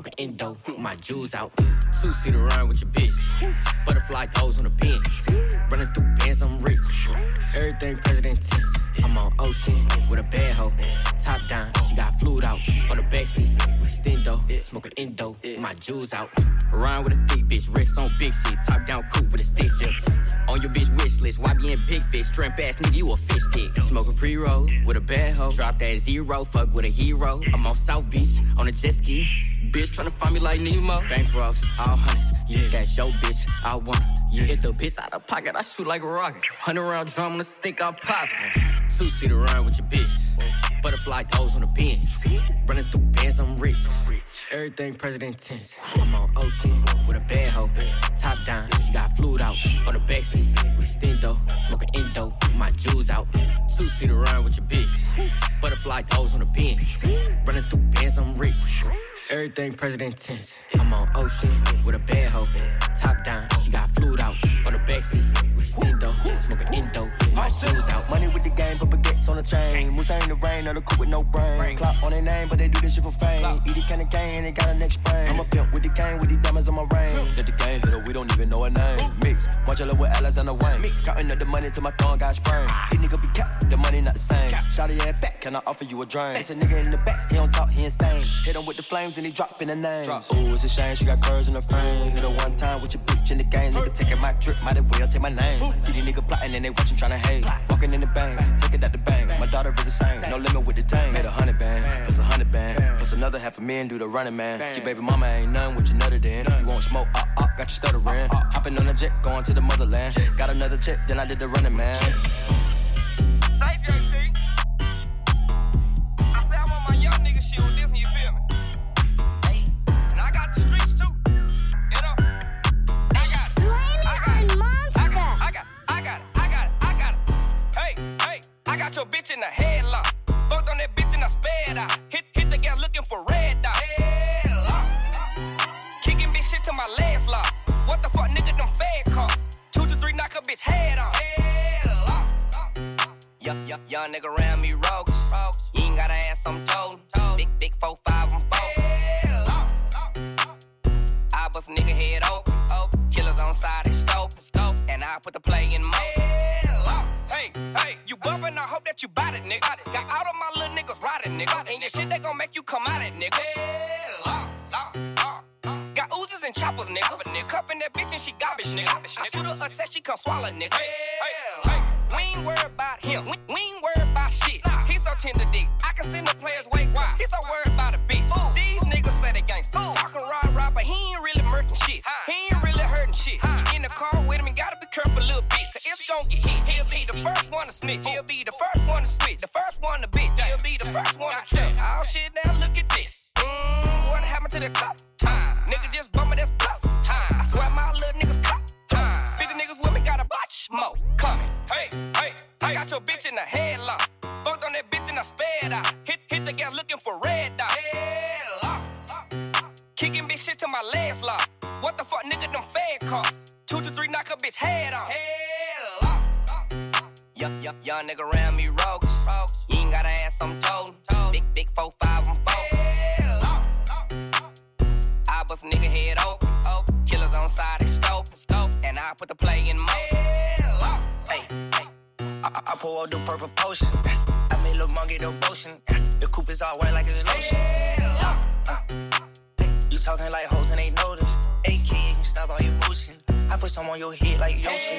Smoking indo, my jewels out. Two seater run with your bitch. Butterfly goes on the bench. Running through bands, I'm rich. Everything president tense. I'm on ocean with a bad hoe. Top down, she got fluid out. On the backseat with stendo. Smoking indo, my jewels out. Rhyme with a thick bitch, wrist on big shit. Top down coupe with a stick shift. On your bitch wish list, why be in big fish? Shrimp ass nigga, you a fish stick. Smoking pre roll with a bad hoe. Drop that zero, fuck with a hero. I'm on South Beach on a jet ski. Bitch tryna find me like Nemo. Bank rolls, all hundreds. Yeah, that's your bitch. I want her. Yeah, hit the bitch out of pocket. I shoot like a rocket. Hundred round drum on the stick, I pop. Two seater run with your bitch. Butterfly goes on the bench. Running through bands, I'm rich. Everything president tense. I'm on ocean with a bad hoe. Top down, she got fluid out. On the backseat with stendo. Smoking indo, my jewels out. Two seater run with your bitch. Butterfly goes on the bench. Running through bands, I'm rich. Everything president tense. I'm on ocean with a bad hoe. Top down, she got fluid out. On the backseat with stendo. Smoking indo, my out. Money with the game, but baguettes on the chain. Musa in the rain, or the cook with no brain. Clock on their name, but they do this shit for fame. Eat the candy cane, they got a next brain. I'm a pimp with the cane, with the diamonds on my ring. Let the game hit her, we don't even know her name. Marcello with Alexander Wayne. Counting up the money till my thumb got sprained. These nigga be capped, the money not the same. Shotty ass back, can I offer you a drink? It's a nigga in the back, he don't talk, he insane. Hit him with the flames and he drop in the names. Ooh, it's a shame she got curves in her frame. Hit her one time with your bitch in the game. Nigga taking my trip, might as well take my name. See these nigga plotting and they watching tryna hate. Walking in the bank, take it out the bank. My daughter is the same, no limit with the tank. Made a hundred band, plus a hundred band, plus another half a million do the running man. Your baby mama ain't none with your nutter then. You won't smoke, got you stuttering. Hopping on a jet, going to the motherland. Got another check, then I did the running man. Say JT. I say I want my young nigga shit with this one, you feel me? Hey, and I got the streets too. You know? Young, nigga around me rogues. You ain't gotta ask, I'm told. Big, big four, five, I'm four. I bust a nigga head open. Killers on side, they scope. And I put the play in motion. Hey, hey, you bumpin', I hope that you bout it, nigga. Got all of my little niggas riding, nigga. And your shit, they gon' make you come out it, nigga. Oozes and choppers, nigga. nigga. Cuffin' that bitch and she garbage, nigga. I shoot her a test, she come swallow, nigga. Hey, hey, we ain't worried about him. We, we ain't worried about shit. He's so tender dick. I can send the players way why. He's so worried about a bitch. These niggas say they gangsta. Talking rah rah, but he ain't really murking shit. He ain't really hurting shit. You in the car with him, you gotta be careful, little bitch. Cause it's gon' get hit. He'll be the first one to snitch. He'll be the first one to switch. The first one to bitch. He'll be the first one to trip. Oh shit, now look at this. What happened to the clock? Time. Nigga just bumming, that's bluff. Time. I swear my little niggas cop. Time. 50 niggas with me, got a bunch more coming. Hey, hey, I got your bitch in the headlock. Fucked on that bitch and I sped out. Hit, hit the gas looking for red dot. Headlock. Kicking bitch shit to my legs lock. What the fuck, nigga, them fed costs. Two to three, knock a bitch head off. Headlock. Young, young, young nigga around me rogues. You ain't gotta ask, I'm told. Big, big four, five, I'm bust a nigga head open. Oh, killers on side, scope, scope. And I put the play in motion. Hey, hey. I, I pour out the purple potion. I made little monkey the potion. The coupe is all white like it's lotion. Uh. uh. Talking like hoes and they notice. AK, you can stop all your motion. I put some on your head like Yoshi.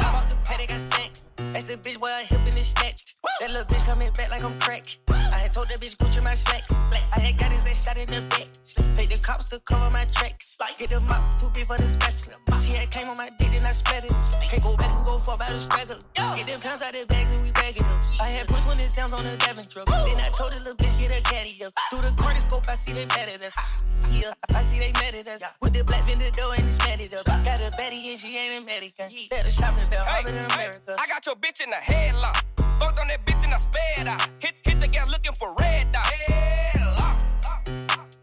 I'm bought the petty, got sex. That's the bitch where I hip and it's snatched. That little bitch coming back like I'm crack. I had told that bitch Gucci my slacks. I had got his ass shot in the back. Paid the cops to cover my tracks. Get the mop too big for the spatula. She had came on my dick and I spread it. Can't go back and go for about a straggler. Get them pounds out the bags and we bagging them. I had push when it sounds on the Devon truck. Then I told the little bitch get a caddy up. Through the corner I see they mad at us. Yeah, I see they mad at us. With the black vendor door and it's mad it up. Got a Betty and she ain't American. Better shopping bell, harder than America. I got your bitch in the headlock. Fucked on that bitch and I sped out. Hit, hit the gas looking for red dot. Headlock.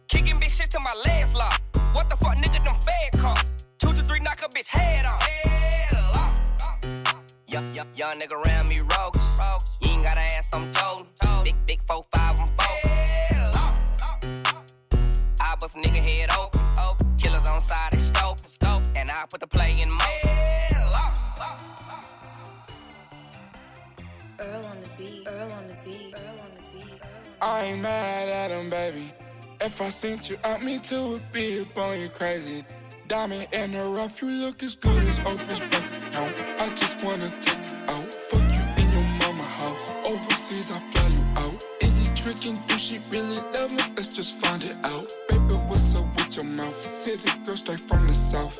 Kicking bitch shit to my legs lock. What the fuck, nigga, them fed costs. Two to three, knock a bitch head off. Headlock. Young, young, young nigga around me, rogues. You ain't gotta ask, I'm told. Big, big four, five, I'm four. I bust a nigga head open. Killers on side, they scope. And I put the play in motion. Earl on the beat, Earl on the beat, Earl on the beat. I ain't mad at him, baby. If I sent you out, me too would be up on you crazy. Diamond in the rough, you look as good as Oprah's bank account. I just wanna take Really love me? Let's just find it out. Baby, what's up with your mouth? City girl straight from the south.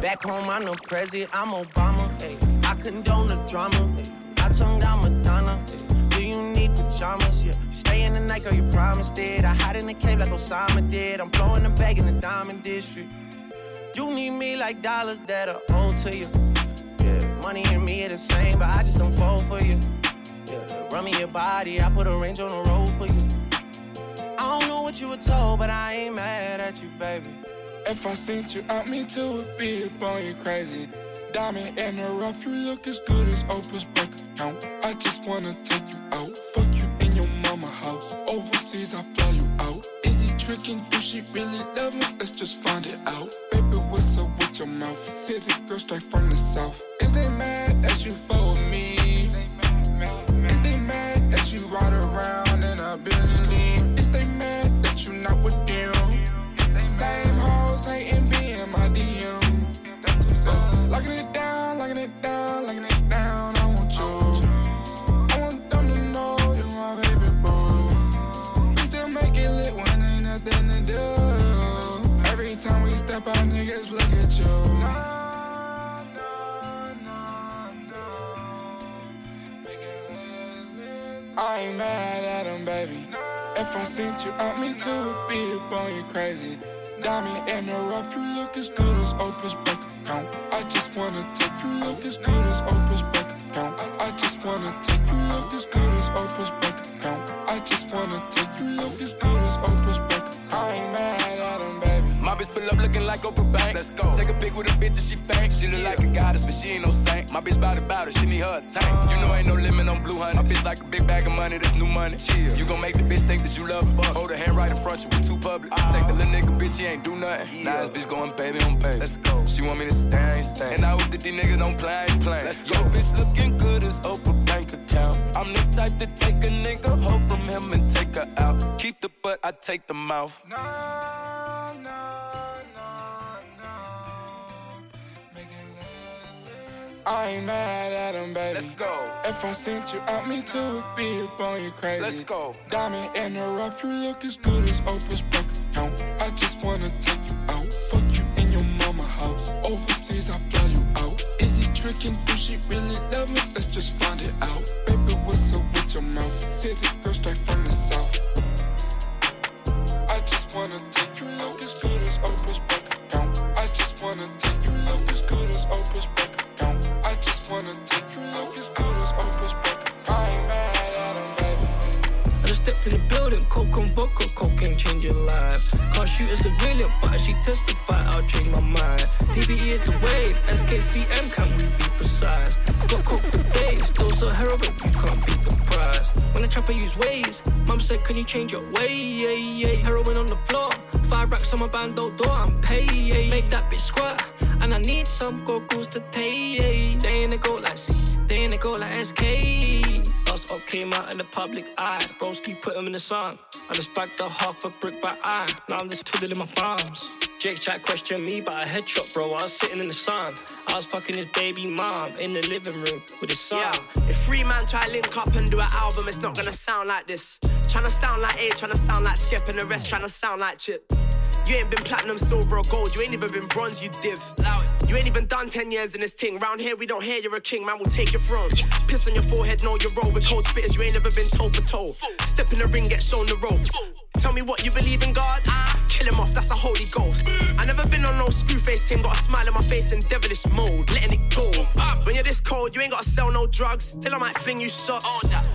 Back home, I'm no president, I'm Obama. Ay. I condone the drama. Ay. I tongue down Madonna. Ay. Do you need pajamas? Yeah. Stay in the night, girl, you promised it. I hide in the cave like Osama did. I'm blowing the bag in the diamond district. You need me like dollars that are owed to you. Yeah, money and me are the same, but I just don't fall for you. Run me your body, I put a range on the road for you. I don't know what you were told, but I ain't mad at you, baby. If I sent you out, me too a be on you crazy. Diamond in the rough, you look as good as Oprah's bank account. I just wanna take you out, fuck you in your mama house. Overseas, I fly you out. Is he tricking? Do she really love me? Let's just find it out. Baby, what's up with your mouth? City girl straight from the south. Is they mad that you follow ride around in a Bentley? Is they mad that you not with them? Same hoes hating, be in my DM. Uh, locking it down, locking it down, locking it down. I want you. I want them to know you're my baby boo. We still make it lit when ain't nothing to do. Every time we step out, niggas I ain't mad at him, baby. If I sent you out, me too would be up on you crazy. Diamond in the rough, you look as good as Oprah's bank account. I just wanna take you look as good as Oprah's bank account. I, just wanna take you look as good as Oprah's bank account. I just wanna take you look as good bitch pull up looking like Oprah Bank. Let's go. Take a pic with a bitch and she fank. She look like a goddess, but she ain't no saint. My bitch bout about it, she need her tank. You know ain't no limit on blue honey. My bitch like a big bag of money, that's new money. Chill. You gon' make the bitch think that you love her. Fuck. Hold her hand right in front, you be too public. Ah. Take the little nigga, bitch, he ain't do nothing. Now this bitch going baby on baby. Let's go. She want me to stay, stay. And I hope that these niggas don't play, play. Let's go. Yo, bitch looking good as Oprah bank account. I'm the type to take a nigga hoe from him and take her out. Keep the butt, I take the mouth. I ain't mad at him, baby. Let's go. If I sent you out, me too be up on you crazy. Let's go. Diamond in the rough, you look as good as Oprah's bank account. I just wanna take you out, fuck you in your mama house. Overseas, I fly you out. Is he tricking? Do she really love me? Let's just find it out. Baby, what's up with your mouth? City girl straight from the south. I just wanna coke and vodka, cocaine change your life. Can't shoot a civilian, but she testify, I'll change my mind. DBE is the wave, SKCM, can we be precise? Got coke for days, those are heroin, you can't beat the price. When the trapper use ways, mum said, can you change your way? Yeah, yeah. Heroin on the floor, five racks on my bando door, I'm paid. Make that bitch squat. And I need some goggles to take. They ain't a go like C, they ain't a go like SK. Last up came out in the public eye. Broski put him in the sun. I just bagged a half a brick by eye. Now I'm just twiddling my thumbs. Jake chat questioned me about a headshot, bro. I was sitting in the sun. I was fucking his baby mom in the living room with his son. Yeah. If three man try link up and do an album, it's not gonna sound like this. Tryna sound like A, tryna sound like Skip, and the rest tryna sound like Chip. You ain't been platinum, silver, or gold. You ain't even been bronze, you div. You ain't even done 10 years in this thing. Round here, we don't hear you're a king, man, we'll take your throne. Piss on your forehead, know you roll with cold spitters. You ain't never been toe for toe. Step in the ring, get shown the ropes. Tell me what you believe in God. Ah, kill him off, that's a holy ghost. I never been on no screw face team, got a smile on my face in devilish mode, letting it go. When you're this cold, you ain't gotta sell no drugs. Still, I might fling you shots.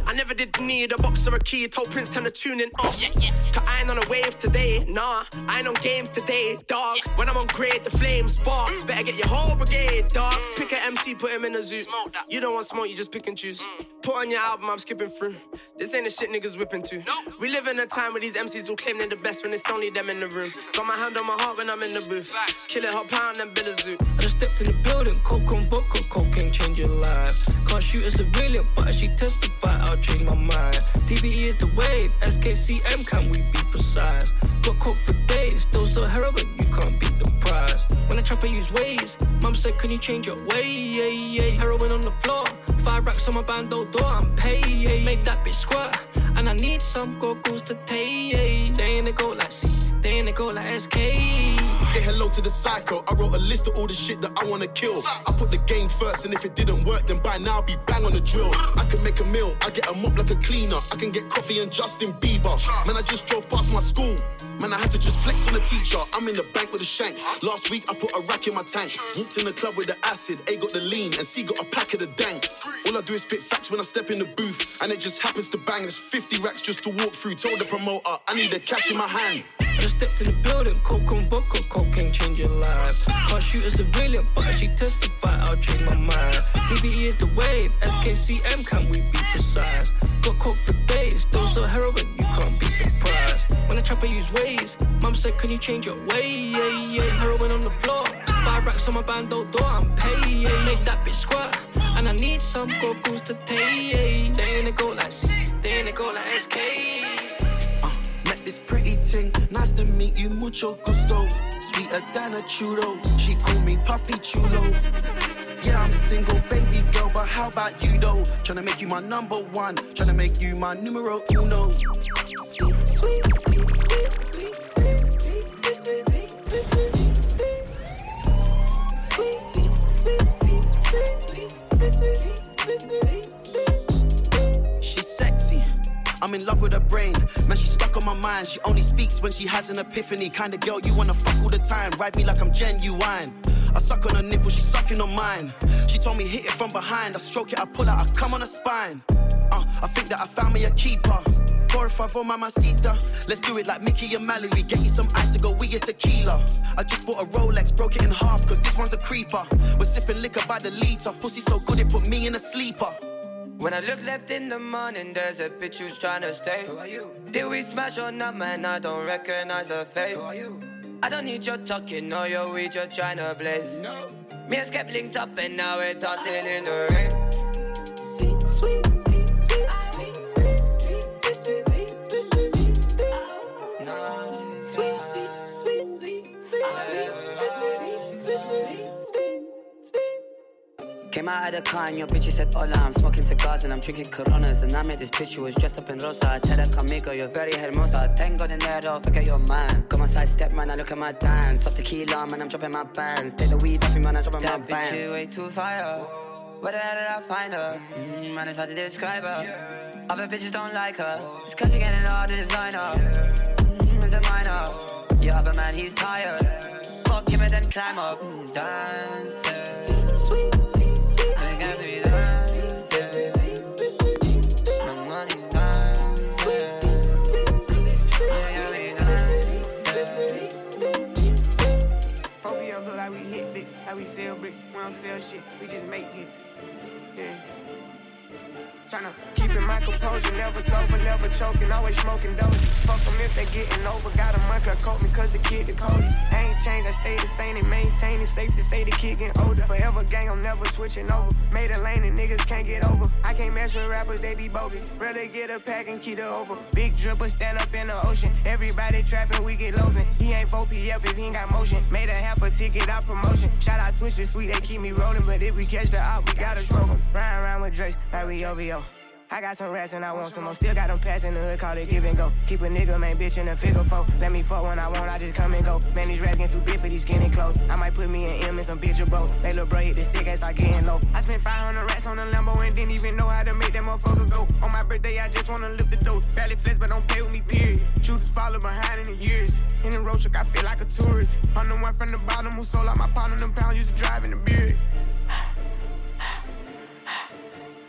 I never did need a box or a key. Told Prince turn the tune in off. Cause I ain't on a wave today, nah. I ain't on games today, dog. When I'm on grade, the flame sparks. Better get your whole brigade, dog. Pick a MC, put him in a zoo. You don't want smoke, you just pick and choose. Put on your album, I'm skipping through. This ain't the shit niggas whipping to. We live in a time where these MCs will claim they're the best when it's only them in the room. Got my hand on my heart when I'm in the booth. Kill it, hot pound and bill a zoo. I just stepped in the building, coke and vodka, cocaine change your life. Can't shoot a civilian, but as she testify, I'll change my mind. DBE is the wave, SKCM, can we be precise? Got coke for days, those are heroin, you can't beat the price. When I trap, I use ways. Mum said, Can you change your way? Yeah, yeah. Heroin on the floor, five racks on my bando door, I'm paid. Make that bitch squirt, and I need some goggles to take. They ain't a go like C, they ain't a go like SK. Say hello to the psycho. I wrote a list of all the shit that I wanna kill. I put the game first, and if it didn't work, then by now I'll be bang on the drill. I can make a meal, I get a mop like a cleaner. I can get coffee and Justin Bieber. Man, I just drove past my school. Man, I had to just flex on the teacher. I'm in the bank with a shank. Last week I put a rack in my tank. Walked in the club with the acid. A got the lean, and C got a pack of the dank. All I do is spit facts when I step in the booth, and it just happens to bang. There's 50 racks just to walk through. Told the promoter I need the cash in my hand. Just stepped in the building, coke and vodka, cocaine change your life. Can't shoot a civilian, but as she testify, I'll change my mind. DBE is the wave, SKCM, can we be precise? Got coke for days, those are heroin, you can't the price. When I trap, I use ways. Mum said, Can you change your way? Yeah, yeah. Heroin on the floor, five racks on my bando door, I'm paid. Make that bitch squirt, and I need some goggles to take. They ain't a go like C, they ain't a go like SK. This pretty thing, nice to meet you, mucho gusto. Sweeter than a churro, she call me Papi Chulo. Yeah, I'm single, baby girl, but how about you though? Tryna make you my number one, tryna make you my numero uno. Sweet, sweet, I'm in love with her brain. Man, she's stuck on my mind. She only speaks when she has an epiphany. Kind of girl you wanna fuck all the time. Ride me like I'm genuine. I suck on her nipple, she's sucking on mine. She told me hit it from behind. I stroke it, I pull out, I come on her spine. Uh, I think that I found me a keeper. Four five on mamacita. Let's do it like Mickey and Mallory. Get you some ice to go we get tequila. I just bought a Rolex, broke it in half, cause this one's a creeper. We're sipping liquor by the liter. Pussy so good it put me in a sleeper. When I look left in the morning, there's a bitch who's trying to stay. Who are you? Did we smash or not, man? I don't recognize her face. Who are you? I don't need your talking or your weed, you're trying to blaze. No. Me and Skep linked up and now we're dancing in the rain. Came out of the car and your bitch said hola I'm smoking cigars and I'm drinking coronas. And I met this bitch who was dressed up in rosa. I tell her conmigo, you're very hermosa. Thank God in there though, forget your man. Got my side step man, I look at my dance. Off tequila man, I'm dropping my bands. Take the weed off me man, I'm dropping That my bitch bands. is way too fire. Where the hell did I find her? Mm, man, it's hard to describe her. Other bitches don't like her. It's cause you're getting all the designer. Mm, It's a minor. Your other man, he's tired. Fuck him and then climb up. Mm, Dancing hit bricks, like we sell bricks. We don't sell shit, we just make hits. Yeah. Tryna keep in my composure, never sober, never choking, always smoking dope. Fuck them if they getting over, got a month, coat me cause the kid the coldest. I ain't changed, I stay the same and maintain it. Safe to say the kid getting older. Forever gang, I'm never switching over. Made a lane and niggas can't get over. I can't mess with rappers, they be bogus. Rather get a pack and keep it over. Big dripper stand up in the ocean. Everybody trapping, we get losing. He ain't 4 PF if he ain't got motion. Made a half a ticket out promotion. Shout out Swisher Sweet, they keep me rolling. But if we catch the op, we gotta smoke him. Ride around with Drake, like we OVO. I got some rats and I want some more. Still got them pass in the hood, call it give and go. Keep a nigga, man, bitch in a figure four. Let me fuck when I want, I just come and go. Man, these rats getting too big for these skinny clothes. I might put me an M in some bitch or both. They little bro hit the stick and start getting low. I spent 500 rats on a Lambo and didn't even know how to make that motherfucker go. On my birthday, I just wanna lift the dough. Barely flex, but don't play with me, period. Shooters follow behind in the years. In the road truck, I feel like a tourist. I'm the one from the bottom who sold out my pound on them pounds, used to drive in the beard.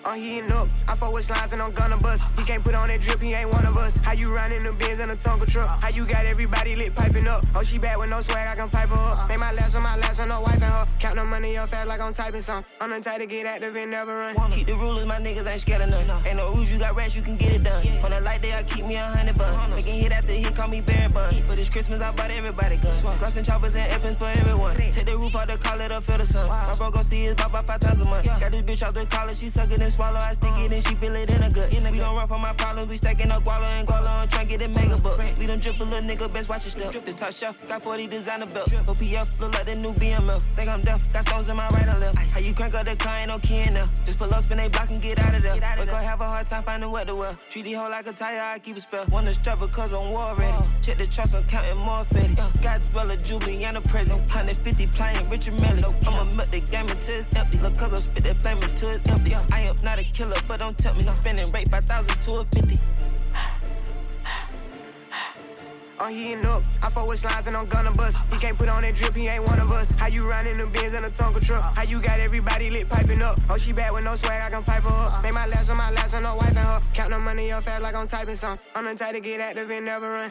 Oh, I'm heating up. I fuck with slides and I'm gonna bust. He can't put on that drip, he ain't one of us. How you riding the Benz in a Tonka truck? How you got everybody lit piping up? Oh, she bad with no swag, I can pipe her up. Make my last on my last one, no wife and her. Count the money up fast like I'm typing some. I'm the type to get active and never run. Keep the rulers, my niggas ain't scared of none. Ain't no rules, you got rats, you can get it done. On a light day, I keep me a hundred buns. Making hit after hit, call me Barry Bonds. For this Christmas, I bought everybody guns. Gloss and choppers and effins for everyone. Take the roof out the call it up, feel the sun. My bro gon' see his pop five times a month. Got this bitch out the college, she suck it and swallow. I stick it and she feel it in a gut. In a we don't run from my problems, we stacking up guala and guala on try get a mega bucks. We don't drip a little nigga, best watch your step. The top shelf, got 40 designer belts. OPF, look like the new BMF. Think I'm deaf, got stones in my right and left. How you crank up the car, ain't no key in there. Just pull up, spin a block and get out of there. Wake up, have a hard time finding what to wear. Treat the hoe like a tire, I keep a spell. Wanna strap because I'm war ready. Check the trust, I'm counting more fetty. Uh. Scott spell a Jubilee and a present. 150 playing Richard Mille. I'ma milk the game until it's empty. Look, cause I spit that flame until it's empty. I am not a killer, but don't tell me. I'm spending rate 5,000 to a 50. I'm heating up. I fuck with slides and I'm gonna bust. He can't put on that drip, he ain't one of us. How you riding the Benz in a Tonka truck? How you got everybody lit piping up? Oh, she bad with no swag, I can pipe her up. Make my last on my last on no wife and her. Count the money up fast like I'm typing some. I'm the type to get active and never run.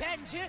Benji